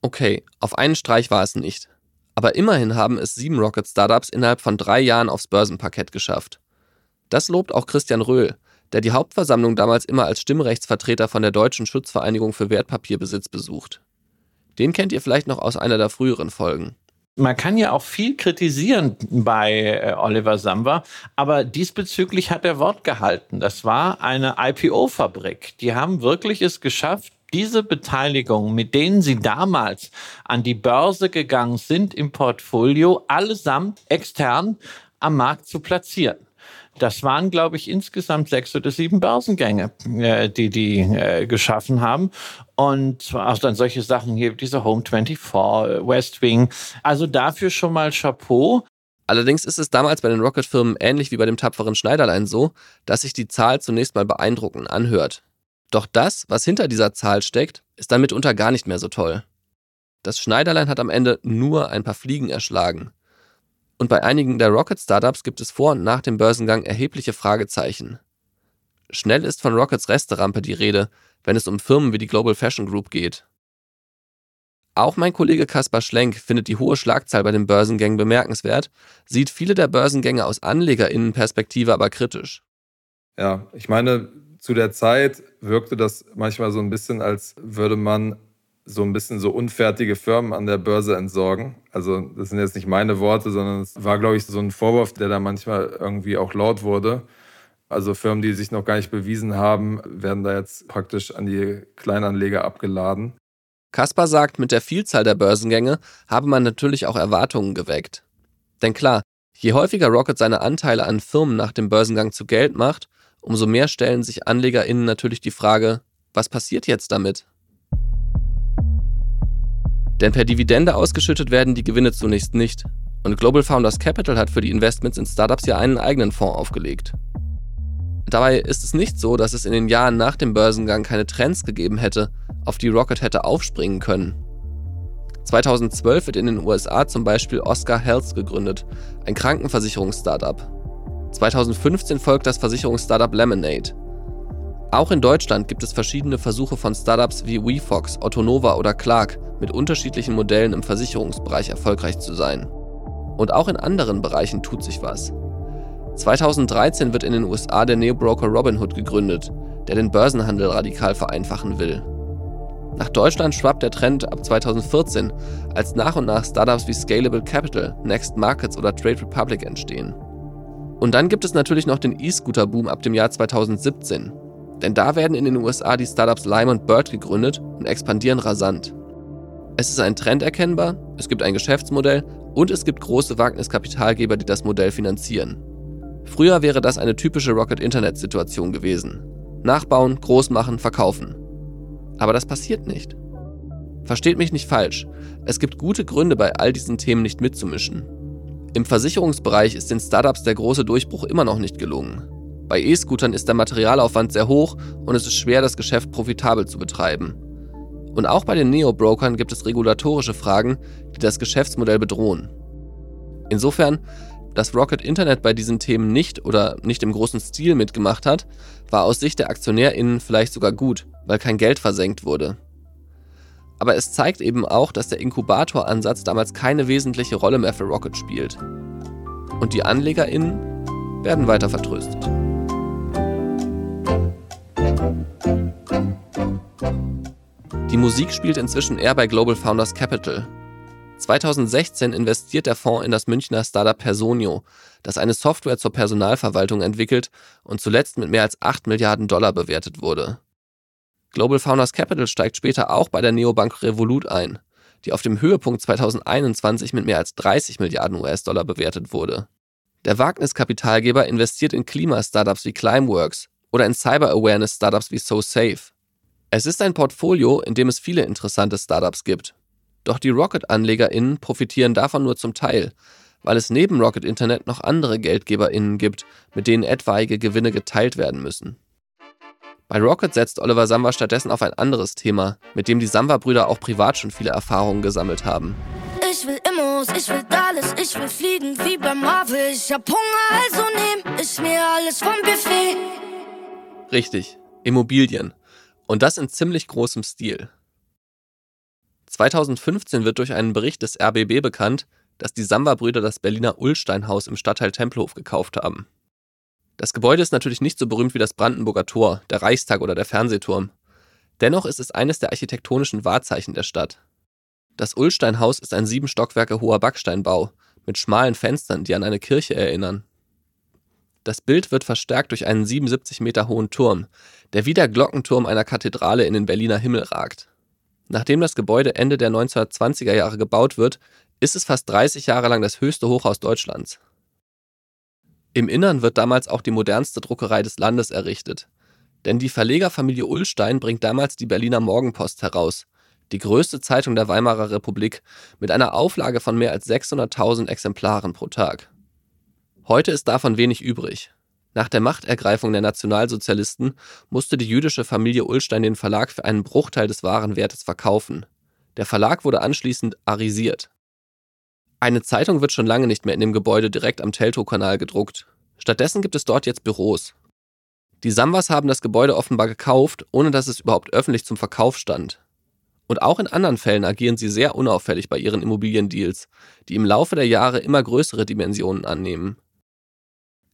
Okay, auf einen Streich war es nicht. Aber immerhin haben es sieben Rocket-Startups innerhalb von drei Jahren aufs Börsenparkett geschafft. Das lobt auch Christian Röhl, der die Hauptversammlung damals immer als Stimmrechtsvertreter von der Deutschen Schutzvereinigung für Wertpapierbesitz besucht. Den kennt ihr vielleicht noch aus einer der früheren Folgen man kann ja auch viel kritisieren bei äh, Oliver Samba, aber diesbezüglich hat er Wort gehalten. Das war eine IPO-Fabrik. Die haben wirklich es geschafft, diese Beteiligung, mit denen sie damals an die Börse gegangen sind im Portfolio, allesamt extern am Markt zu platzieren. Das waren, glaube ich, insgesamt sechs oder sieben Börsengänge, äh, die die äh, geschaffen haben. Und auch dann solche Sachen hier, diese Home 24, West Wing. Also dafür schon mal Chapeau. Allerdings ist es damals bei den Rocket-Firmen ähnlich wie bei dem tapferen Schneiderlein so, dass sich die Zahl zunächst mal beeindruckend anhört. Doch das, was hinter dieser Zahl steckt, ist dann mitunter gar nicht mehr so toll. Das Schneiderlein hat am Ende nur ein paar Fliegen erschlagen. Und bei einigen der Rocket-Startups gibt es vor und nach dem Börsengang erhebliche Fragezeichen. Schnell ist von Rockets Resterampe die Rede, wenn es um Firmen wie die Global Fashion Group geht. Auch mein Kollege Kaspar Schlenk findet die hohe Schlagzahl bei den Börsengängen bemerkenswert, sieht viele der Börsengänge aus Anlegerinnenperspektive aber kritisch. Ja, ich meine, zu der Zeit wirkte das manchmal so ein bisschen, als würde man so ein bisschen so unfertige Firmen an der Börse entsorgen. Also das sind jetzt nicht meine Worte, sondern es war, glaube ich, so ein Vorwurf, der da manchmal irgendwie auch laut wurde. Also Firmen, die sich noch gar nicht bewiesen haben, werden da jetzt praktisch an die Kleinanleger abgeladen. Kaspar sagt, mit der Vielzahl der Börsengänge habe man natürlich auch Erwartungen geweckt. Denn klar, je häufiger Rocket seine Anteile an Firmen nach dem Börsengang zu Geld macht, umso mehr stellen sich AnlegerInnen natürlich die Frage, was passiert jetzt damit? Denn per Dividende ausgeschüttet werden die Gewinne zunächst nicht. Und Global Founders Capital hat für die Investments in Startups ja einen eigenen Fonds aufgelegt. Dabei ist es nicht so, dass es in den Jahren nach dem Börsengang keine Trends gegeben hätte, auf die Rocket hätte aufspringen können. 2012 wird in den USA zum Beispiel Oscar Health gegründet, ein Krankenversicherungs-Startup. 2015 folgt das Versicherungsstartup Lemonade. Auch in Deutschland gibt es verschiedene Versuche von Startups wie WeFox, Autonova oder Clark mit unterschiedlichen Modellen im Versicherungsbereich erfolgreich zu sein. Und auch in anderen Bereichen tut sich was. 2013 wird in den USA der Neobroker Robinhood gegründet, der den Börsenhandel radikal vereinfachen will. Nach Deutschland schwappt der Trend ab 2014, als nach und nach Startups wie Scalable Capital, Next Markets oder Trade Republic entstehen. Und dann gibt es natürlich noch den E-Scooter-Boom ab dem Jahr 2017, denn da werden in den USA die Startups Lime und Bird gegründet und expandieren rasant. Es ist ein Trend erkennbar, es gibt ein Geschäftsmodell und es gibt große Wagniskapitalgeber, die das Modell finanzieren. Früher wäre das eine typische Rocket-Internet-Situation gewesen. Nachbauen, groß machen, verkaufen. Aber das passiert nicht. Versteht mich nicht falsch, es gibt gute Gründe, bei all diesen Themen nicht mitzumischen. Im Versicherungsbereich ist den Startups der große Durchbruch immer noch nicht gelungen. Bei E-Scootern ist der Materialaufwand sehr hoch und es ist schwer, das Geschäft profitabel zu betreiben. Und auch bei den Neo-Brokern gibt es regulatorische Fragen, die das Geschäftsmodell bedrohen. Insofern, dass Rocket Internet bei diesen Themen nicht oder nicht im großen Stil mitgemacht hat, war aus Sicht der AktionärInnen vielleicht sogar gut, weil kein Geld versenkt wurde. Aber es zeigt eben auch, dass der Inkubatoransatz damals keine wesentliche Rolle mehr für Rocket spielt. Und die AnlegerInnen werden weiter vertröstet. Die Musik spielt inzwischen eher bei Global Founders Capital. 2016 investiert der Fonds in das Münchner Startup Personio, das eine Software zur Personalverwaltung entwickelt und zuletzt mit mehr als 8 Milliarden Dollar bewertet wurde. Global Founders Capital steigt später auch bei der Neobank Revolut ein, die auf dem Höhepunkt 2021 mit mehr als 30 Milliarden US-Dollar bewertet wurde. Der Wagniskapitalgeber investiert in Klima-Startups wie Climeworks oder in Cyber-Awareness-Startups wie SoSafe. Es ist ein Portfolio, in dem es viele interessante Startups gibt. Doch die Rocket-AnlegerInnen profitieren davon nur zum Teil, weil es neben Rocket Internet noch andere GeldgeberInnen gibt, mit denen etwaige Gewinne geteilt werden müssen. Bei Rocket setzt Oliver Samba stattdessen auf ein anderes Thema, mit dem die Samba-Brüder auch privat schon viele Erfahrungen gesammelt haben. Ich will Immos, ich will alles, ich will fliegen wie beim Marvel. Ich hab Hunger, also nehm ich mir alles vom Buffet. Richtig, Immobilien. Und das in ziemlich großem Stil. 2015 wird durch einen Bericht des RBB bekannt, dass die Samba-Brüder das Berliner Ullsteinhaus im Stadtteil Tempelhof gekauft haben. Das Gebäude ist natürlich nicht so berühmt wie das Brandenburger Tor, der Reichstag oder der Fernsehturm. Dennoch ist es eines der architektonischen Wahrzeichen der Stadt. Das Ullsteinhaus ist ein sieben Stockwerke hoher Backsteinbau mit schmalen Fenstern, die an eine Kirche erinnern. Das Bild wird verstärkt durch einen 77 Meter hohen Turm, der wie der Glockenturm einer Kathedrale in den Berliner Himmel ragt. Nachdem das Gebäude Ende der 1920er Jahre gebaut wird, ist es fast 30 Jahre lang das höchste Hochhaus Deutschlands. Im Innern wird damals auch die modernste Druckerei des Landes errichtet. Denn die Verlegerfamilie Ullstein bringt damals die Berliner Morgenpost heraus, die größte Zeitung der Weimarer Republik, mit einer Auflage von mehr als 600.000 Exemplaren pro Tag. Heute ist davon wenig übrig. Nach der Machtergreifung der Nationalsozialisten musste die jüdische Familie Ullstein den Verlag für einen Bruchteil des Warenwertes verkaufen. Der Verlag wurde anschließend arisiert. Eine Zeitung wird schon lange nicht mehr in dem Gebäude direkt am Teltow-Kanal gedruckt. Stattdessen gibt es dort jetzt Büros. Die Sambas haben das Gebäude offenbar gekauft, ohne dass es überhaupt öffentlich zum Verkauf stand. Und auch in anderen Fällen agieren sie sehr unauffällig bei ihren Immobiliendeals, die im Laufe der Jahre immer größere Dimensionen annehmen.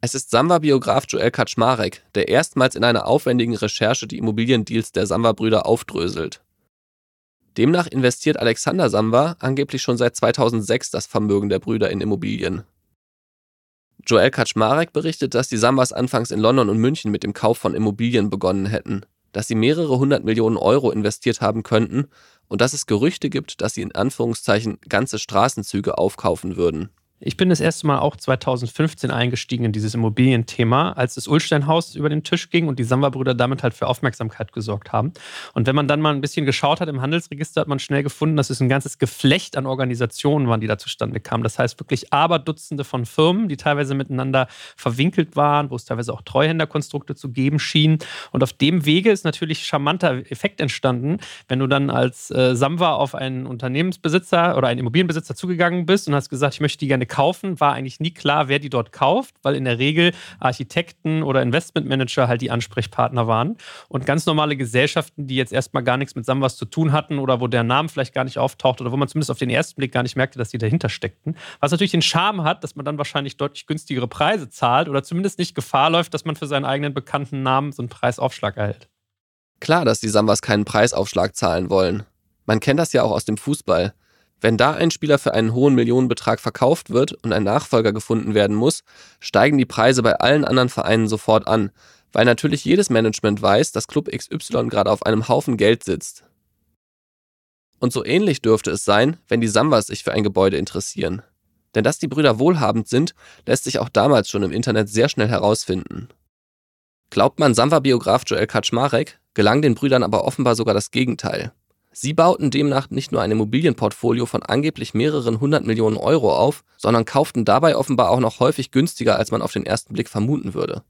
Es ist Samba-Biograf Joel Kaczmarek, der erstmals in einer aufwendigen Recherche die Immobiliendeals der Samba-Brüder aufdröselt. Demnach investiert Alexander Samba angeblich schon seit 2006 das Vermögen der Brüder in Immobilien. Joel Kaczmarek berichtet, dass die Sambas anfangs in London und München mit dem Kauf von Immobilien begonnen hätten, dass sie mehrere hundert Millionen Euro investiert haben könnten und dass es Gerüchte gibt, dass sie in Anführungszeichen ganze Straßenzüge aufkaufen würden. Ich bin das erste Mal auch 2015 eingestiegen in dieses Immobilienthema, als das Ulstein-Haus über den Tisch ging und die Samba-Brüder damit halt für Aufmerksamkeit gesorgt haben. Und wenn man dann mal ein bisschen geschaut hat im Handelsregister, hat man schnell gefunden, dass es ein ganzes Geflecht an Organisationen waren, die da zustande kamen. Das heißt wirklich Aberdutzende von Firmen, die teilweise miteinander verwinkelt waren, wo es teilweise auch Treuhänderkonstrukte zu geben schien. Und auf dem Wege ist natürlich charmanter Effekt entstanden, wenn du dann als äh, Samba auf einen Unternehmensbesitzer oder einen Immobilienbesitzer zugegangen bist und hast gesagt, ich möchte die gerne kaufen, war eigentlich nie klar, wer die dort kauft, weil in der Regel Architekten oder Investmentmanager halt die Ansprechpartner waren. Und ganz normale Gesellschaften, die jetzt erstmal gar nichts mit Samwas zu tun hatten oder wo der Name vielleicht gar nicht auftaucht oder wo man zumindest auf den ersten Blick gar nicht merkte, dass die dahinter steckten. Was natürlich den Charme hat, dass man dann wahrscheinlich deutlich günstigere Preise zahlt oder zumindest nicht Gefahr läuft, dass man für seinen eigenen bekannten Namen so einen Preisaufschlag erhält. Klar, dass die Sambas keinen Preisaufschlag zahlen wollen. Man kennt das ja auch aus dem Fußball. Wenn da ein Spieler für einen hohen Millionenbetrag verkauft wird und ein Nachfolger gefunden werden muss, steigen die Preise bei allen anderen Vereinen sofort an, weil natürlich jedes Management weiß, dass Club XY gerade auf einem Haufen Geld sitzt. Und so ähnlich dürfte es sein, wenn die Sambas sich für ein Gebäude interessieren. Denn dass die Brüder wohlhabend sind, lässt sich auch damals schon im Internet sehr schnell herausfinden. Glaubt man Samba-Biograf Joel Kaczmarek, gelang den Brüdern aber offenbar sogar das Gegenteil. Sie bauten demnach nicht nur ein Immobilienportfolio von angeblich mehreren hundert Millionen Euro auf, sondern kauften dabei offenbar auch noch häufig günstiger, als man auf den ersten Blick vermuten würde.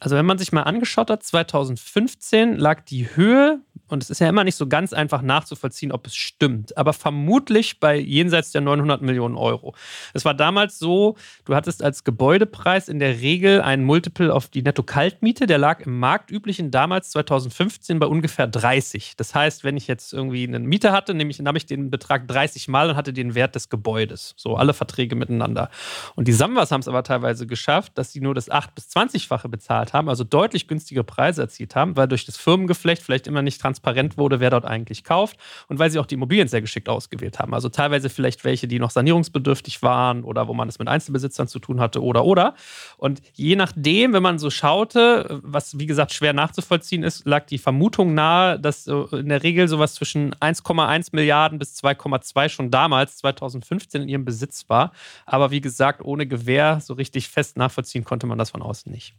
Also wenn man sich mal angeschaut hat, 2015 lag die Höhe und es ist ja immer nicht so ganz einfach nachzuvollziehen, ob es stimmt, aber vermutlich bei jenseits der 900 Millionen Euro. Es war damals so, du hattest als Gebäudepreis in der Regel einen Multiple auf die Netto-Kaltmiete, der lag im marktüblichen damals 2015 bei ungefähr 30. Das heißt, wenn ich jetzt irgendwie einen Mieter hatte, nämlich dann habe ich den Betrag 30 Mal und hatte den Wert des Gebäudes. So alle Verträge miteinander. Und die Samwas haben es aber teilweise geschafft, dass sie nur das 8- bis 20-fache bezahlt haben, also deutlich günstige Preise erzielt haben, weil durch das Firmengeflecht vielleicht immer nicht transparent transparent wurde, wer dort eigentlich kauft und weil sie auch die Immobilien sehr geschickt ausgewählt haben. Also teilweise vielleicht welche, die noch sanierungsbedürftig waren oder wo man es mit Einzelbesitzern zu tun hatte oder oder. Und je nachdem, wenn man so schaute, was wie gesagt schwer nachzuvollziehen ist, lag die Vermutung nahe, dass in der Regel sowas zwischen 1,1 Milliarden bis 2,2 schon damals 2015 in ihrem Besitz war. Aber wie gesagt, ohne Gewähr so richtig fest nachvollziehen konnte man das von außen nicht.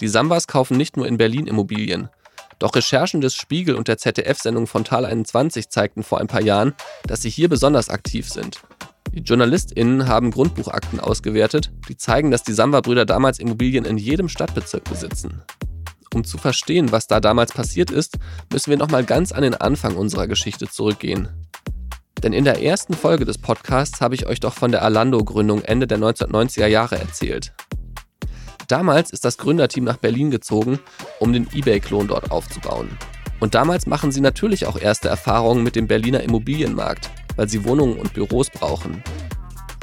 Die Sambas kaufen nicht nur in Berlin Immobilien. Doch Recherchen des Spiegel und der ZDF-Sendung Frontal 21 zeigten vor ein paar Jahren, dass sie hier besonders aktiv sind. Die JournalistInnen haben Grundbuchakten ausgewertet, die zeigen, dass die Samba-Brüder damals Immobilien in jedem Stadtbezirk besitzen. Um zu verstehen, was da damals passiert ist, müssen wir nochmal ganz an den Anfang unserer Geschichte zurückgehen. Denn in der ersten Folge des Podcasts habe ich euch doch von der Alando-Gründung Ende der 1990er Jahre erzählt. Damals ist das Gründerteam nach Berlin gezogen, um den eBay-Klon dort aufzubauen. Und damals machen sie natürlich auch erste Erfahrungen mit dem Berliner Immobilienmarkt, weil sie Wohnungen und Büros brauchen.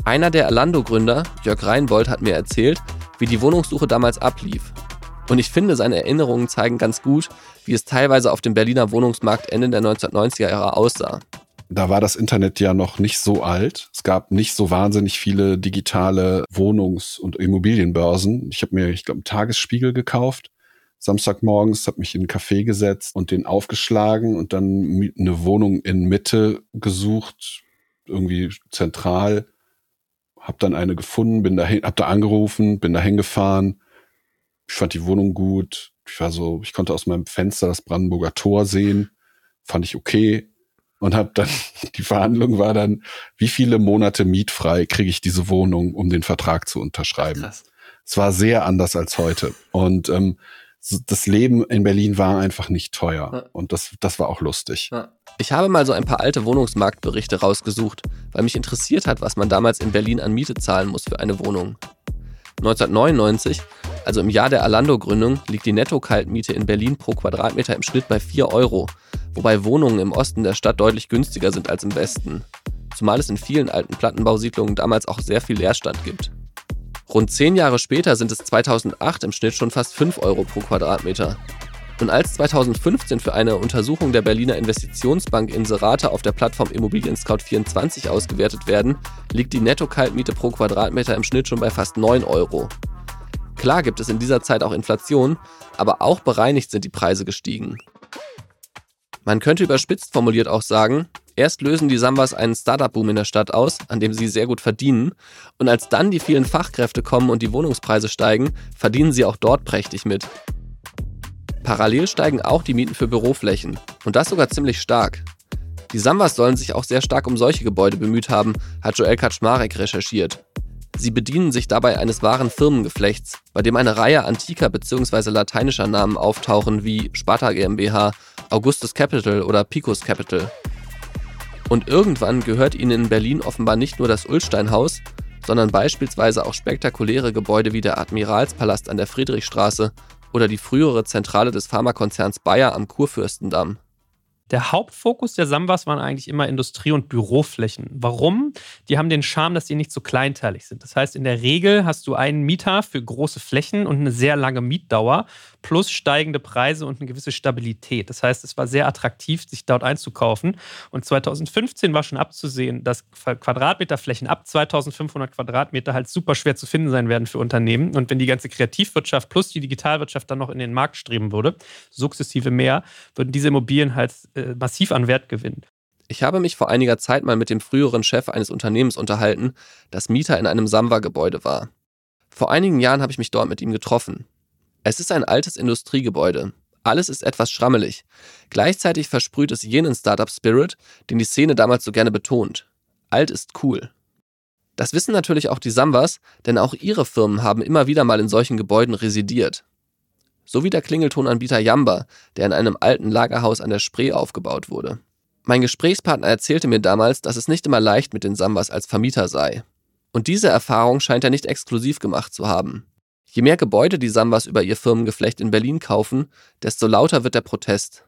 Einer der Alando-Gründer, Jörg Reinbold, hat mir erzählt, wie die Wohnungssuche damals ablief. Und ich finde, seine Erinnerungen zeigen ganz gut, wie es teilweise auf dem Berliner Wohnungsmarkt Ende der 1990er Jahre aussah da war das Internet ja noch nicht so alt. Es gab nicht so wahnsinnig viele digitale Wohnungs- und Immobilienbörsen. Ich habe mir, ich glaube, einen Tagesspiegel gekauft. Samstagmorgens habe mich in einen Café gesetzt und den aufgeschlagen und dann eine Wohnung in Mitte gesucht, irgendwie zentral. Hab dann eine gefunden, bin da hab da angerufen, bin da hingefahren. Ich fand die Wohnung gut. Ich war so, ich konnte aus meinem Fenster das Brandenburger Tor sehen. Fand ich okay und habe dann die Verhandlung war dann, wie viele Monate mietfrei kriege ich diese Wohnung, um den Vertrag zu unterschreiben. Krass. Es war sehr anders als heute und ähm, das Leben in Berlin war einfach nicht teuer ja. und das, das war auch lustig. Ja. Ich habe mal so ein paar alte Wohnungsmarktberichte rausgesucht, weil mich interessiert hat, was man damals in Berlin an Miete zahlen muss für eine Wohnung. 1999, also im Jahr der Alando-Gründung, liegt die Netto-Kaltmiete in Berlin pro Quadratmeter im Schnitt bei 4 Euro, wobei Wohnungen im Osten der Stadt deutlich günstiger sind als im Westen. Zumal es in vielen alten Plattenbausiedlungen damals auch sehr viel Leerstand gibt. Rund zehn Jahre später sind es 2008 im Schnitt schon fast 5 Euro pro Quadratmeter. Und als 2015 für eine Untersuchung der Berliner Investitionsbank Inserate auf der Plattform Immobilien Scout 24 ausgewertet werden, liegt die Netto-Kaltmiete pro Quadratmeter im Schnitt schon bei fast 9 Euro. Klar gibt es in dieser Zeit auch Inflation, aber auch bereinigt sind die Preise gestiegen. Man könnte überspitzt formuliert auch sagen, erst lösen die Sambas einen Startup-Boom in der Stadt aus, an dem sie sehr gut verdienen, und als dann die vielen Fachkräfte kommen und die Wohnungspreise steigen, verdienen sie auch dort prächtig mit. Parallel steigen auch die Mieten für Büroflächen, und das sogar ziemlich stark. Die Sambas sollen sich auch sehr stark um solche Gebäude bemüht haben, hat Joel Kaczmarek recherchiert. Sie bedienen sich dabei eines wahren Firmengeflechts, bei dem eine Reihe antiker bzw. lateinischer Namen auftauchen wie Sparta GmbH, Augustus Capital oder Picus Capital. Und irgendwann gehört ihnen in Berlin offenbar nicht nur das Ullsteinhaus, sondern beispielsweise auch spektakuläre Gebäude wie der Admiralspalast an der Friedrichstraße oder die frühere Zentrale des Pharmakonzerns Bayer am Kurfürstendamm. Der Hauptfokus der Sambas waren eigentlich immer Industrie- und Büroflächen. Warum? Die haben den Charme, dass sie nicht so kleinteilig sind. Das heißt, in der Regel hast du einen Mieter für große Flächen und eine sehr lange Mietdauer plus steigende Preise und eine gewisse Stabilität. Das heißt, es war sehr attraktiv, sich dort einzukaufen. Und 2015 war schon abzusehen, dass Quadratmeterflächen ab 2500 Quadratmeter halt super schwer zu finden sein werden für Unternehmen. Und wenn die ganze Kreativwirtschaft plus die Digitalwirtschaft dann noch in den Markt streben würde, sukzessive mehr, würden diese Immobilien halt äh, massiv an Wert gewinnen. Ich habe mich vor einiger Zeit mal mit dem früheren Chef eines Unternehmens unterhalten, das Mieter in einem Samwa-Gebäude war. Vor einigen Jahren habe ich mich dort mit ihm getroffen. Es ist ein altes Industriegebäude. Alles ist etwas schrammelig. Gleichzeitig versprüht es jenen Startup-Spirit, den die Szene damals so gerne betont. Alt ist cool. Das wissen natürlich auch die Sambas, denn auch ihre Firmen haben immer wieder mal in solchen Gebäuden residiert. So wie der Klingeltonanbieter Yamba, der in einem alten Lagerhaus an der Spree aufgebaut wurde. Mein Gesprächspartner erzählte mir damals, dass es nicht immer leicht mit den Sambas als Vermieter sei. Und diese Erfahrung scheint er nicht exklusiv gemacht zu haben. Je mehr Gebäude die Sambas über ihr Firmengeflecht in Berlin kaufen, desto lauter wird der Protest.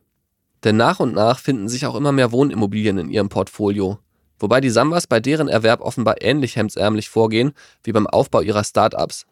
Denn nach und nach finden sich auch immer mehr Wohnimmobilien in ihrem Portfolio, wobei die Sambas bei deren Erwerb offenbar ähnlich hemdsärmlich vorgehen wie beim Aufbau ihrer Startups.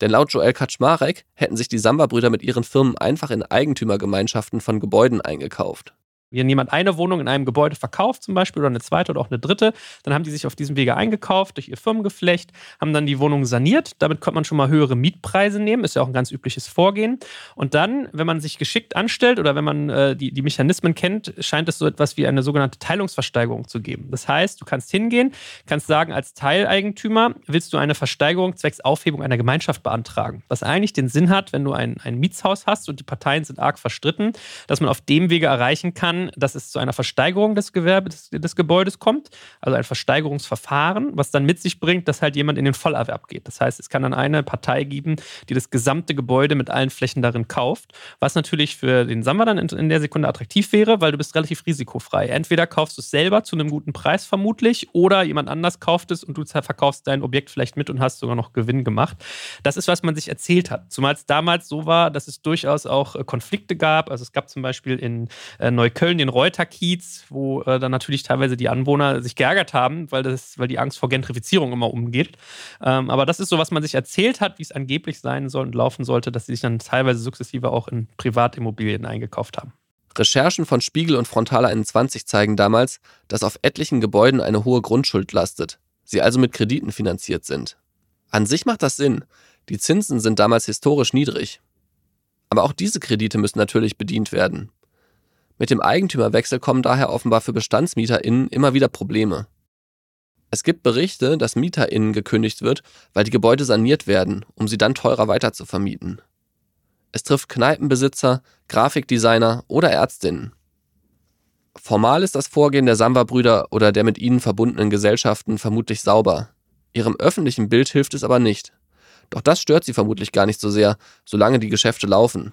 Denn laut Joel Kaczmarek hätten sich die Samba-Brüder mit ihren Firmen einfach in Eigentümergemeinschaften von Gebäuden eingekauft. Wenn jemand eine Wohnung in einem Gebäude verkauft, zum Beispiel, oder eine zweite oder auch eine dritte, dann haben die sich auf diesem Wege eingekauft durch ihr Firmengeflecht, haben dann die Wohnung saniert. Damit konnte man schon mal höhere Mietpreise nehmen, ist ja auch ein ganz übliches Vorgehen. Und dann, wenn man sich geschickt anstellt oder wenn man äh, die, die Mechanismen kennt, scheint es so etwas wie eine sogenannte Teilungsversteigerung zu geben. Das heißt, du kannst hingehen, kannst sagen, als Teileigentümer willst du eine Versteigerung zwecks Aufhebung einer Gemeinschaft beantragen. Was eigentlich den Sinn hat, wenn du ein, ein Mietshaus hast und die Parteien sind arg verstritten, dass man auf dem Wege erreichen kann, dass es zu einer Versteigerung des, Gewerbe, des, des, Gebäudes kommt, also ein Versteigerungsverfahren, was dann mit sich bringt, dass halt jemand in den Vollerwerb geht. Das heißt, es kann dann eine Partei geben, die das gesamte Gebäude mit allen Flächen darin kauft, was natürlich für den Sammler dann in, in der Sekunde attraktiv wäre, weil du bist relativ risikofrei. Entweder kaufst du es selber zu einem guten Preis vermutlich oder jemand anders kauft es und du verkaufst dein Objekt vielleicht mit und hast sogar noch Gewinn gemacht. Das ist, was man sich erzählt hat. Zumal es damals so war, dass es durchaus auch äh, Konflikte gab. Also es gab zum Beispiel in äh, Neukölln Köln den Reuter-Kiez, wo äh, dann natürlich teilweise die Anwohner sich geärgert haben, weil, das, weil die Angst vor Gentrifizierung immer umgeht. Ähm, aber das ist so, was man sich erzählt hat, wie es angeblich sein soll und laufen sollte, dass sie sich dann teilweise sukzessive auch in Privatimmobilien eingekauft haben. Recherchen von Spiegel und Frontale 21 zeigen damals, dass auf etlichen Gebäuden eine hohe Grundschuld lastet, sie also mit Krediten finanziert sind. An sich macht das Sinn. Die Zinsen sind damals historisch niedrig. Aber auch diese Kredite müssen natürlich bedient werden. Mit dem Eigentümerwechsel kommen daher offenbar für BestandsmieterInnen immer wieder Probleme. Es gibt Berichte, dass MieterInnen gekündigt wird, weil die Gebäude saniert werden, um sie dann teurer weiter zu vermieten. Es trifft Kneipenbesitzer, Grafikdesigner oder Ärztinnen. Formal ist das Vorgehen der Samba-Brüder oder der mit ihnen verbundenen Gesellschaften vermutlich sauber. Ihrem öffentlichen Bild hilft es aber nicht. Doch das stört sie vermutlich gar nicht so sehr, solange die Geschäfte laufen.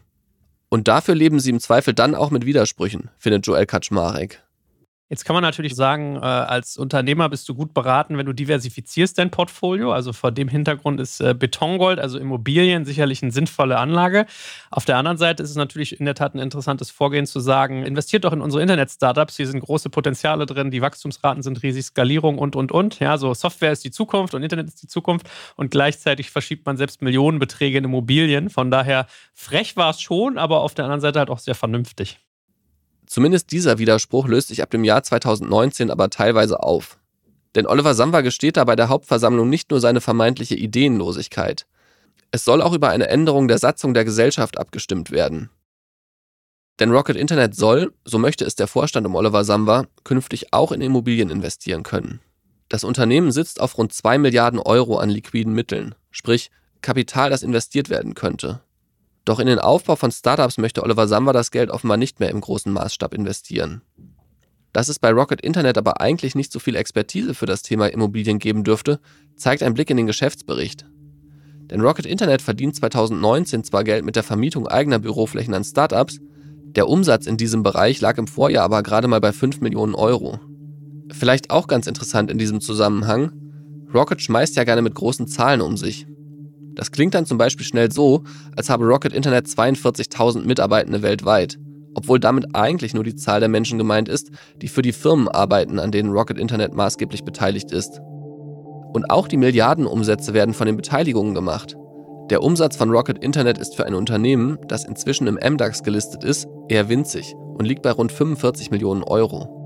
Und dafür leben sie im Zweifel dann auch mit Widersprüchen, findet Joel Kaczmarek. Jetzt kann man natürlich sagen, äh, als Unternehmer bist du gut beraten, wenn du diversifizierst dein Portfolio. Also vor dem Hintergrund ist äh, Betongold, also Immobilien, sicherlich eine sinnvolle Anlage. Auf der anderen Seite ist es natürlich in der Tat ein interessantes Vorgehen zu sagen, investiert doch in unsere Internet-Startups. Hier sind große Potenziale drin, die Wachstumsraten sind riesig, Skalierung und, und, und. Ja, so Software ist die Zukunft und Internet ist die Zukunft. Und gleichzeitig verschiebt man selbst Millionenbeträge in Immobilien. Von daher frech war es schon, aber auf der anderen Seite halt auch sehr vernünftig. Zumindest dieser Widerspruch löst sich ab dem Jahr 2019 aber teilweise auf. Denn Oliver Samba gesteht da bei der Hauptversammlung nicht nur seine vermeintliche Ideenlosigkeit. Es soll auch über eine Änderung der Satzung der Gesellschaft abgestimmt werden. Denn Rocket Internet soll, so möchte es der Vorstand um Oliver Samba, künftig auch in Immobilien investieren können. Das Unternehmen sitzt auf rund 2 Milliarden Euro an liquiden Mitteln, sprich Kapital, das investiert werden könnte. Doch in den Aufbau von Startups möchte Oliver Samba das Geld offenbar nicht mehr im großen Maßstab investieren. Dass es bei Rocket Internet aber eigentlich nicht so viel Expertise für das Thema Immobilien geben dürfte, zeigt ein Blick in den Geschäftsbericht. Denn Rocket Internet verdient 2019 zwar Geld mit der Vermietung eigener Büroflächen an Startups, der Umsatz in diesem Bereich lag im Vorjahr aber gerade mal bei 5 Millionen Euro. Vielleicht auch ganz interessant in diesem Zusammenhang, Rocket schmeißt ja gerne mit großen Zahlen um sich. Das klingt dann zum Beispiel schnell so, als habe Rocket Internet 42.000 Mitarbeitende weltweit, obwohl damit eigentlich nur die Zahl der Menschen gemeint ist, die für die Firmen arbeiten, an denen Rocket Internet maßgeblich beteiligt ist. Und auch die Milliardenumsätze werden von den Beteiligungen gemacht. Der Umsatz von Rocket Internet ist für ein Unternehmen, das inzwischen im MDAX gelistet ist, eher winzig und liegt bei rund 45 Millionen Euro.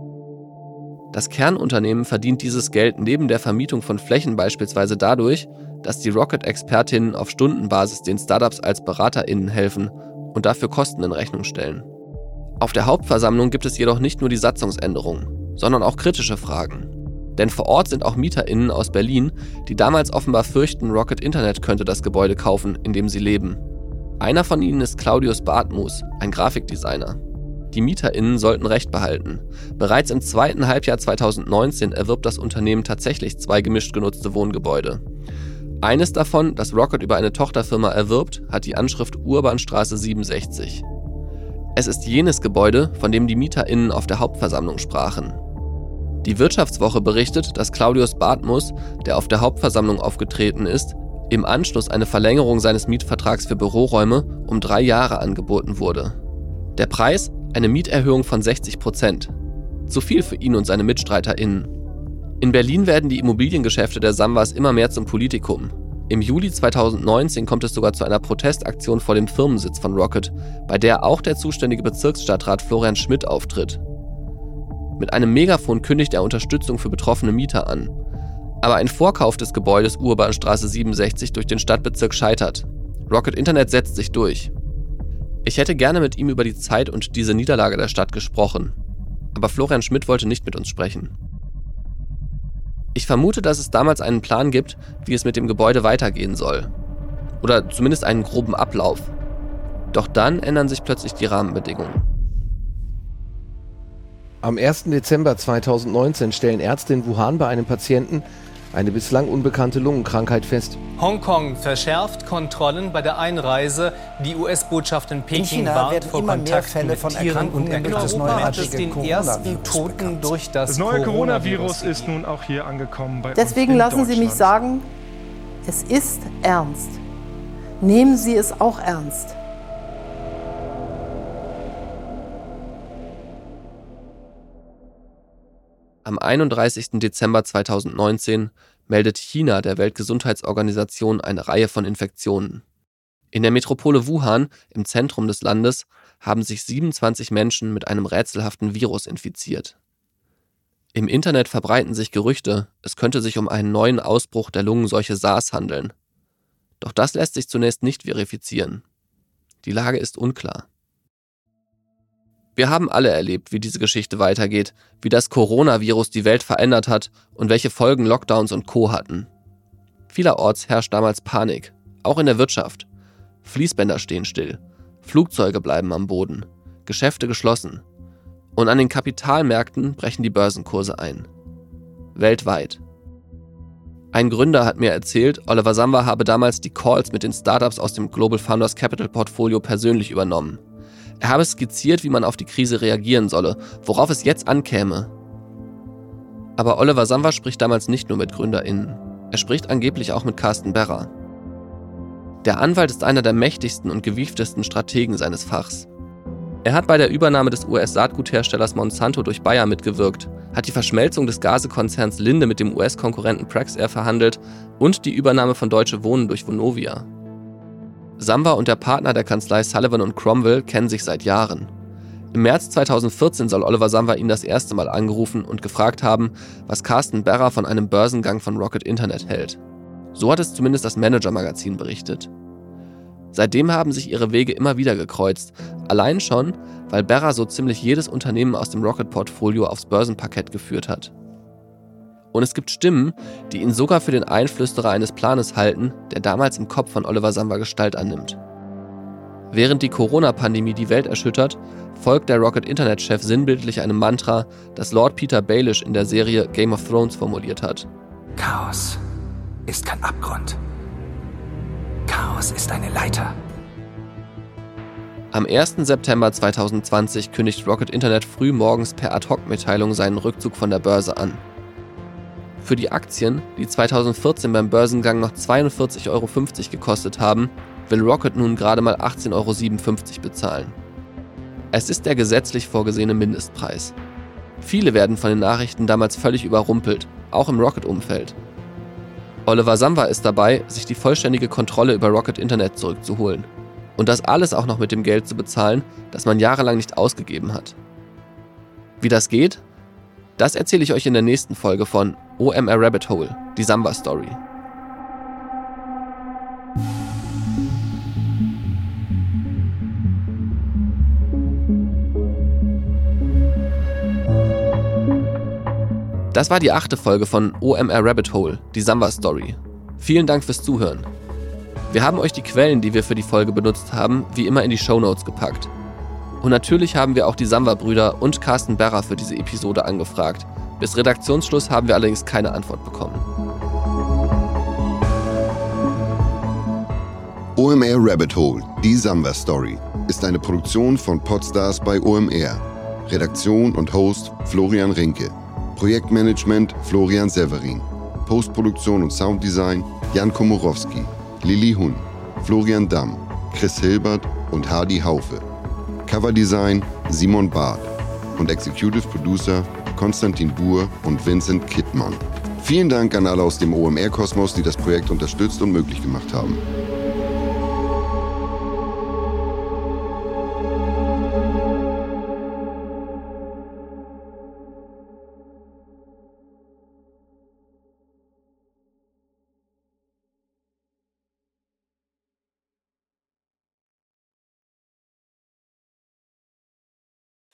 Das Kernunternehmen verdient dieses Geld neben der Vermietung von Flächen beispielsweise dadurch, dass die Rocket-Expertinnen auf Stundenbasis den Startups als BeraterInnen helfen und dafür Kosten in Rechnung stellen. Auf der Hauptversammlung gibt es jedoch nicht nur die Satzungsänderungen, sondern auch kritische Fragen. Denn vor Ort sind auch MieterInnen aus Berlin, die damals offenbar fürchten, Rocket Internet könnte das Gebäude kaufen, in dem sie leben. Einer von ihnen ist Claudius Bartmus, ein Grafikdesigner. Die MieterInnen sollten Recht behalten. Bereits im zweiten Halbjahr 2019 erwirbt das Unternehmen tatsächlich zwei gemischt genutzte Wohngebäude. Eines davon, das Rocket über eine Tochterfirma erwirbt, hat die Anschrift Urbanstraße 67. Es ist jenes Gebäude, von dem die MieterInnen auf der Hauptversammlung sprachen. Die Wirtschaftswoche berichtet, dass Claudius Bartmus, der auf der Hauptversammlung aufgetreten ist, im Anschluss eine Verlängerung seines Mietvertrags für Büroräume um drei Jahre angeboten wurde. Der Preis eine Mieterhöhung von 60 Prozent. Zu viel für ihn und seine MitstreiterInnen. In Berlin werden die Immobiliengeschäfte der Samwas immer mehr zum Politikum. Im Juli 2019 kommt es sogar zu einer Protestaktion vor dem Firmensitz von Rocket, bei der auch der zuständige Bezirksstadtrat Florian Schmidt auftritt. Mit einem Megafon kündigt er Unterstützung für betroffene Mieter an. Aber ein Vorkauf des Gebäudes Urbanstraße 67 durch den Stadtbezirk scheitert. Rocket Internet setzt sich durch. Ich hätte gerne mit ihm über die Zeit und diese Niederlage der Stadt gesprochen. Aber Florian Schmidt wollte nicht mit uns sprechen. Ich vermute, dass es damals einen Plan gibt, wie es mit dem Gebäude weitergehen soll. Oder zumindest einen groben Ablauf. Doch dann ändern sich plötzlich die Rahmenbedingungen. Am 1. Dezember 2019 stellen Ärzte in Wuhan bei einem Patienten eine bislang unbekannte Lungenkrankheit fest. Hongkong verschärft Kontrollen bei der Einreise. Die US-Botschaft in Peking in China warnt werden vor immer mehr Kontakten Fälle mit von Tieren Erkrankungen und es neuartige den ersten Toten durch das, Das neue Coronavirus Coronavirus ist nun auch hier angekommen bei Deswegen uns in lassen Sie mich sagen, es ist ernst. Nehmen Sie es auch ernst. Am 31. Dezember 2019 meldet China der Weltgesundheitsorganisation eine Reihe von Infektionen. In der Metropole Wuhan, im Zentrum des Landes, haben sich 27 Menschen mit einem rätselhaften Virus infiziert. Im Internet verbreiten sich Gerüchte, es könnte sich um einen neuen Ausbruch der Lungenseuche SARS handeln. Doch das lässt sich zunächst nicht verifizieren. Die Lage ist unklar. Wir haben alle erlebt, wie diese Geschichte weitergeht, wie das Coronavirus die Welt verändert hat und welche Folgen Lockdowns und Co hatten. Vielerorts herrscht damals Panik, auch in der Wirtschaft. Fließbänder stehen still, Flugzeuge bleiben am Boden, Geschäfte geschlossen. Und an den Kapitalmärkten brechen die Börsenkurse ein. Weltweit. Ein Gründer hat mir erzählt, Oliver Samba habe damals die Calls mit den Startups aus dem Global Founders Capital Portfolio persönlich übernommen. Er habe skizziert, wie man auf die Krise reagieren solle, worauf es jetzt ankäme. Aber Oliver Samba spricht damals nicht nur mit GründerInnen. Er spricht angeblich auch mit Carsten Berra. Der Anwalt ist einer der mächtigsten und gewieftesten Strategen seines Fachs. Er hat bei der Übernahme des US-Saatgutherstellers Monsanto durch Bayer mitgewirkt, hat die Verschmelzung des Gasekonzerns Linde mit dem US-Konkurrenten Praxair verhandelt und die Übernahme von Deutsche Wohnen durch Vonovia. Samba und der Partner der Kanzlei Sullivan und Cromwell kennen sich seit Jahren. Im März 2014 soll Oliver Samba ihn das erste Mal angerufen und gefragt haben, was Carsten Berra von einem Börsengang von Rocket Internet hält. So hat es zumindest das Manager-Magazin berichtet. Seitdem haben sich ihre Wege immer wieder gekreuzt, allein schon, weil Berra so ziemlich jedes Unternehmen aus dem Rocket-Portfolio aufs Börsenparkett geführt hat. Und es gibt Stimmen, die ihn sogar für den Einflüsterer eines Planes halten, der damals im Kopf von Oliver Samba Gestalt annimmt. Während die Corona-Pandemie die Welt erschüttert, folgt der Rocket-Internet-Chef sinnbildlich einem Mantra, das Lord Peter Baelish in der Serie Game of Thrones formuliert hat. Chaos ist kein Abgrund. Chaos ist eine Leiter. Am 1. September 2020 kündigt Rocket Internet früh morgens per Ad-Hoc-Mitteilung seinen Rückzug von der Börse an. Für die Aktien, die 2014 beim Börsengang noch 42,50 Euro gekostet haben, will Rocket nun gerade mal 18,57 Euro bezahlen. Es ist der gesetzlich vorgesehene Mindestpreis. Viele werden von den Nachrichten damals völlig überrumpelt, auch im Rocket-Umfeld. Oliver Samba ist dabei, sich die vollständige Kontrolle über Rocket Internet zurückzuholen. Und das alles auch noch mit dem Geld zu bezahlen, das man jahrelang nicht ausgegeben hat. Wie das geht? Das erzähle ich euch in der nächsten Folge von OMR Rabbit Hole, die Samba Story. Das war die achte Folge von OMR Rabbit Hole, die Samba Story. Vielen Dank fürs Zuhören. Wir haben euch die Quellen, die wir für die Folge benutzt haben, wie immer in die Shownotes gepackt. Und natürlich haben wir auch die Samba-Brüder und Carsten Berra für diese Episode angefragt. Bis Redaktionsschluss haben wir allerdings keine Antwort bekommen. OMR Rabbit Hole, die Samba Story, ist eine Produktion von Podstars bei OMR. Redaktion und Host Florian Rinke. Projektmanagement Florian Severin. Postproduktion und Sounddesign Jan Komorowski, Lili Hun, Florian Damm, Chris Hilbert und Hardy Haufe. Coverdesign Simon Barth und Executive Producer Konstantin Buhr und Vincent Kittmann. Vielen Dank an alle aus dem OMR-Kosmos, die das Projekt unterstützt und möglich gemacht haben.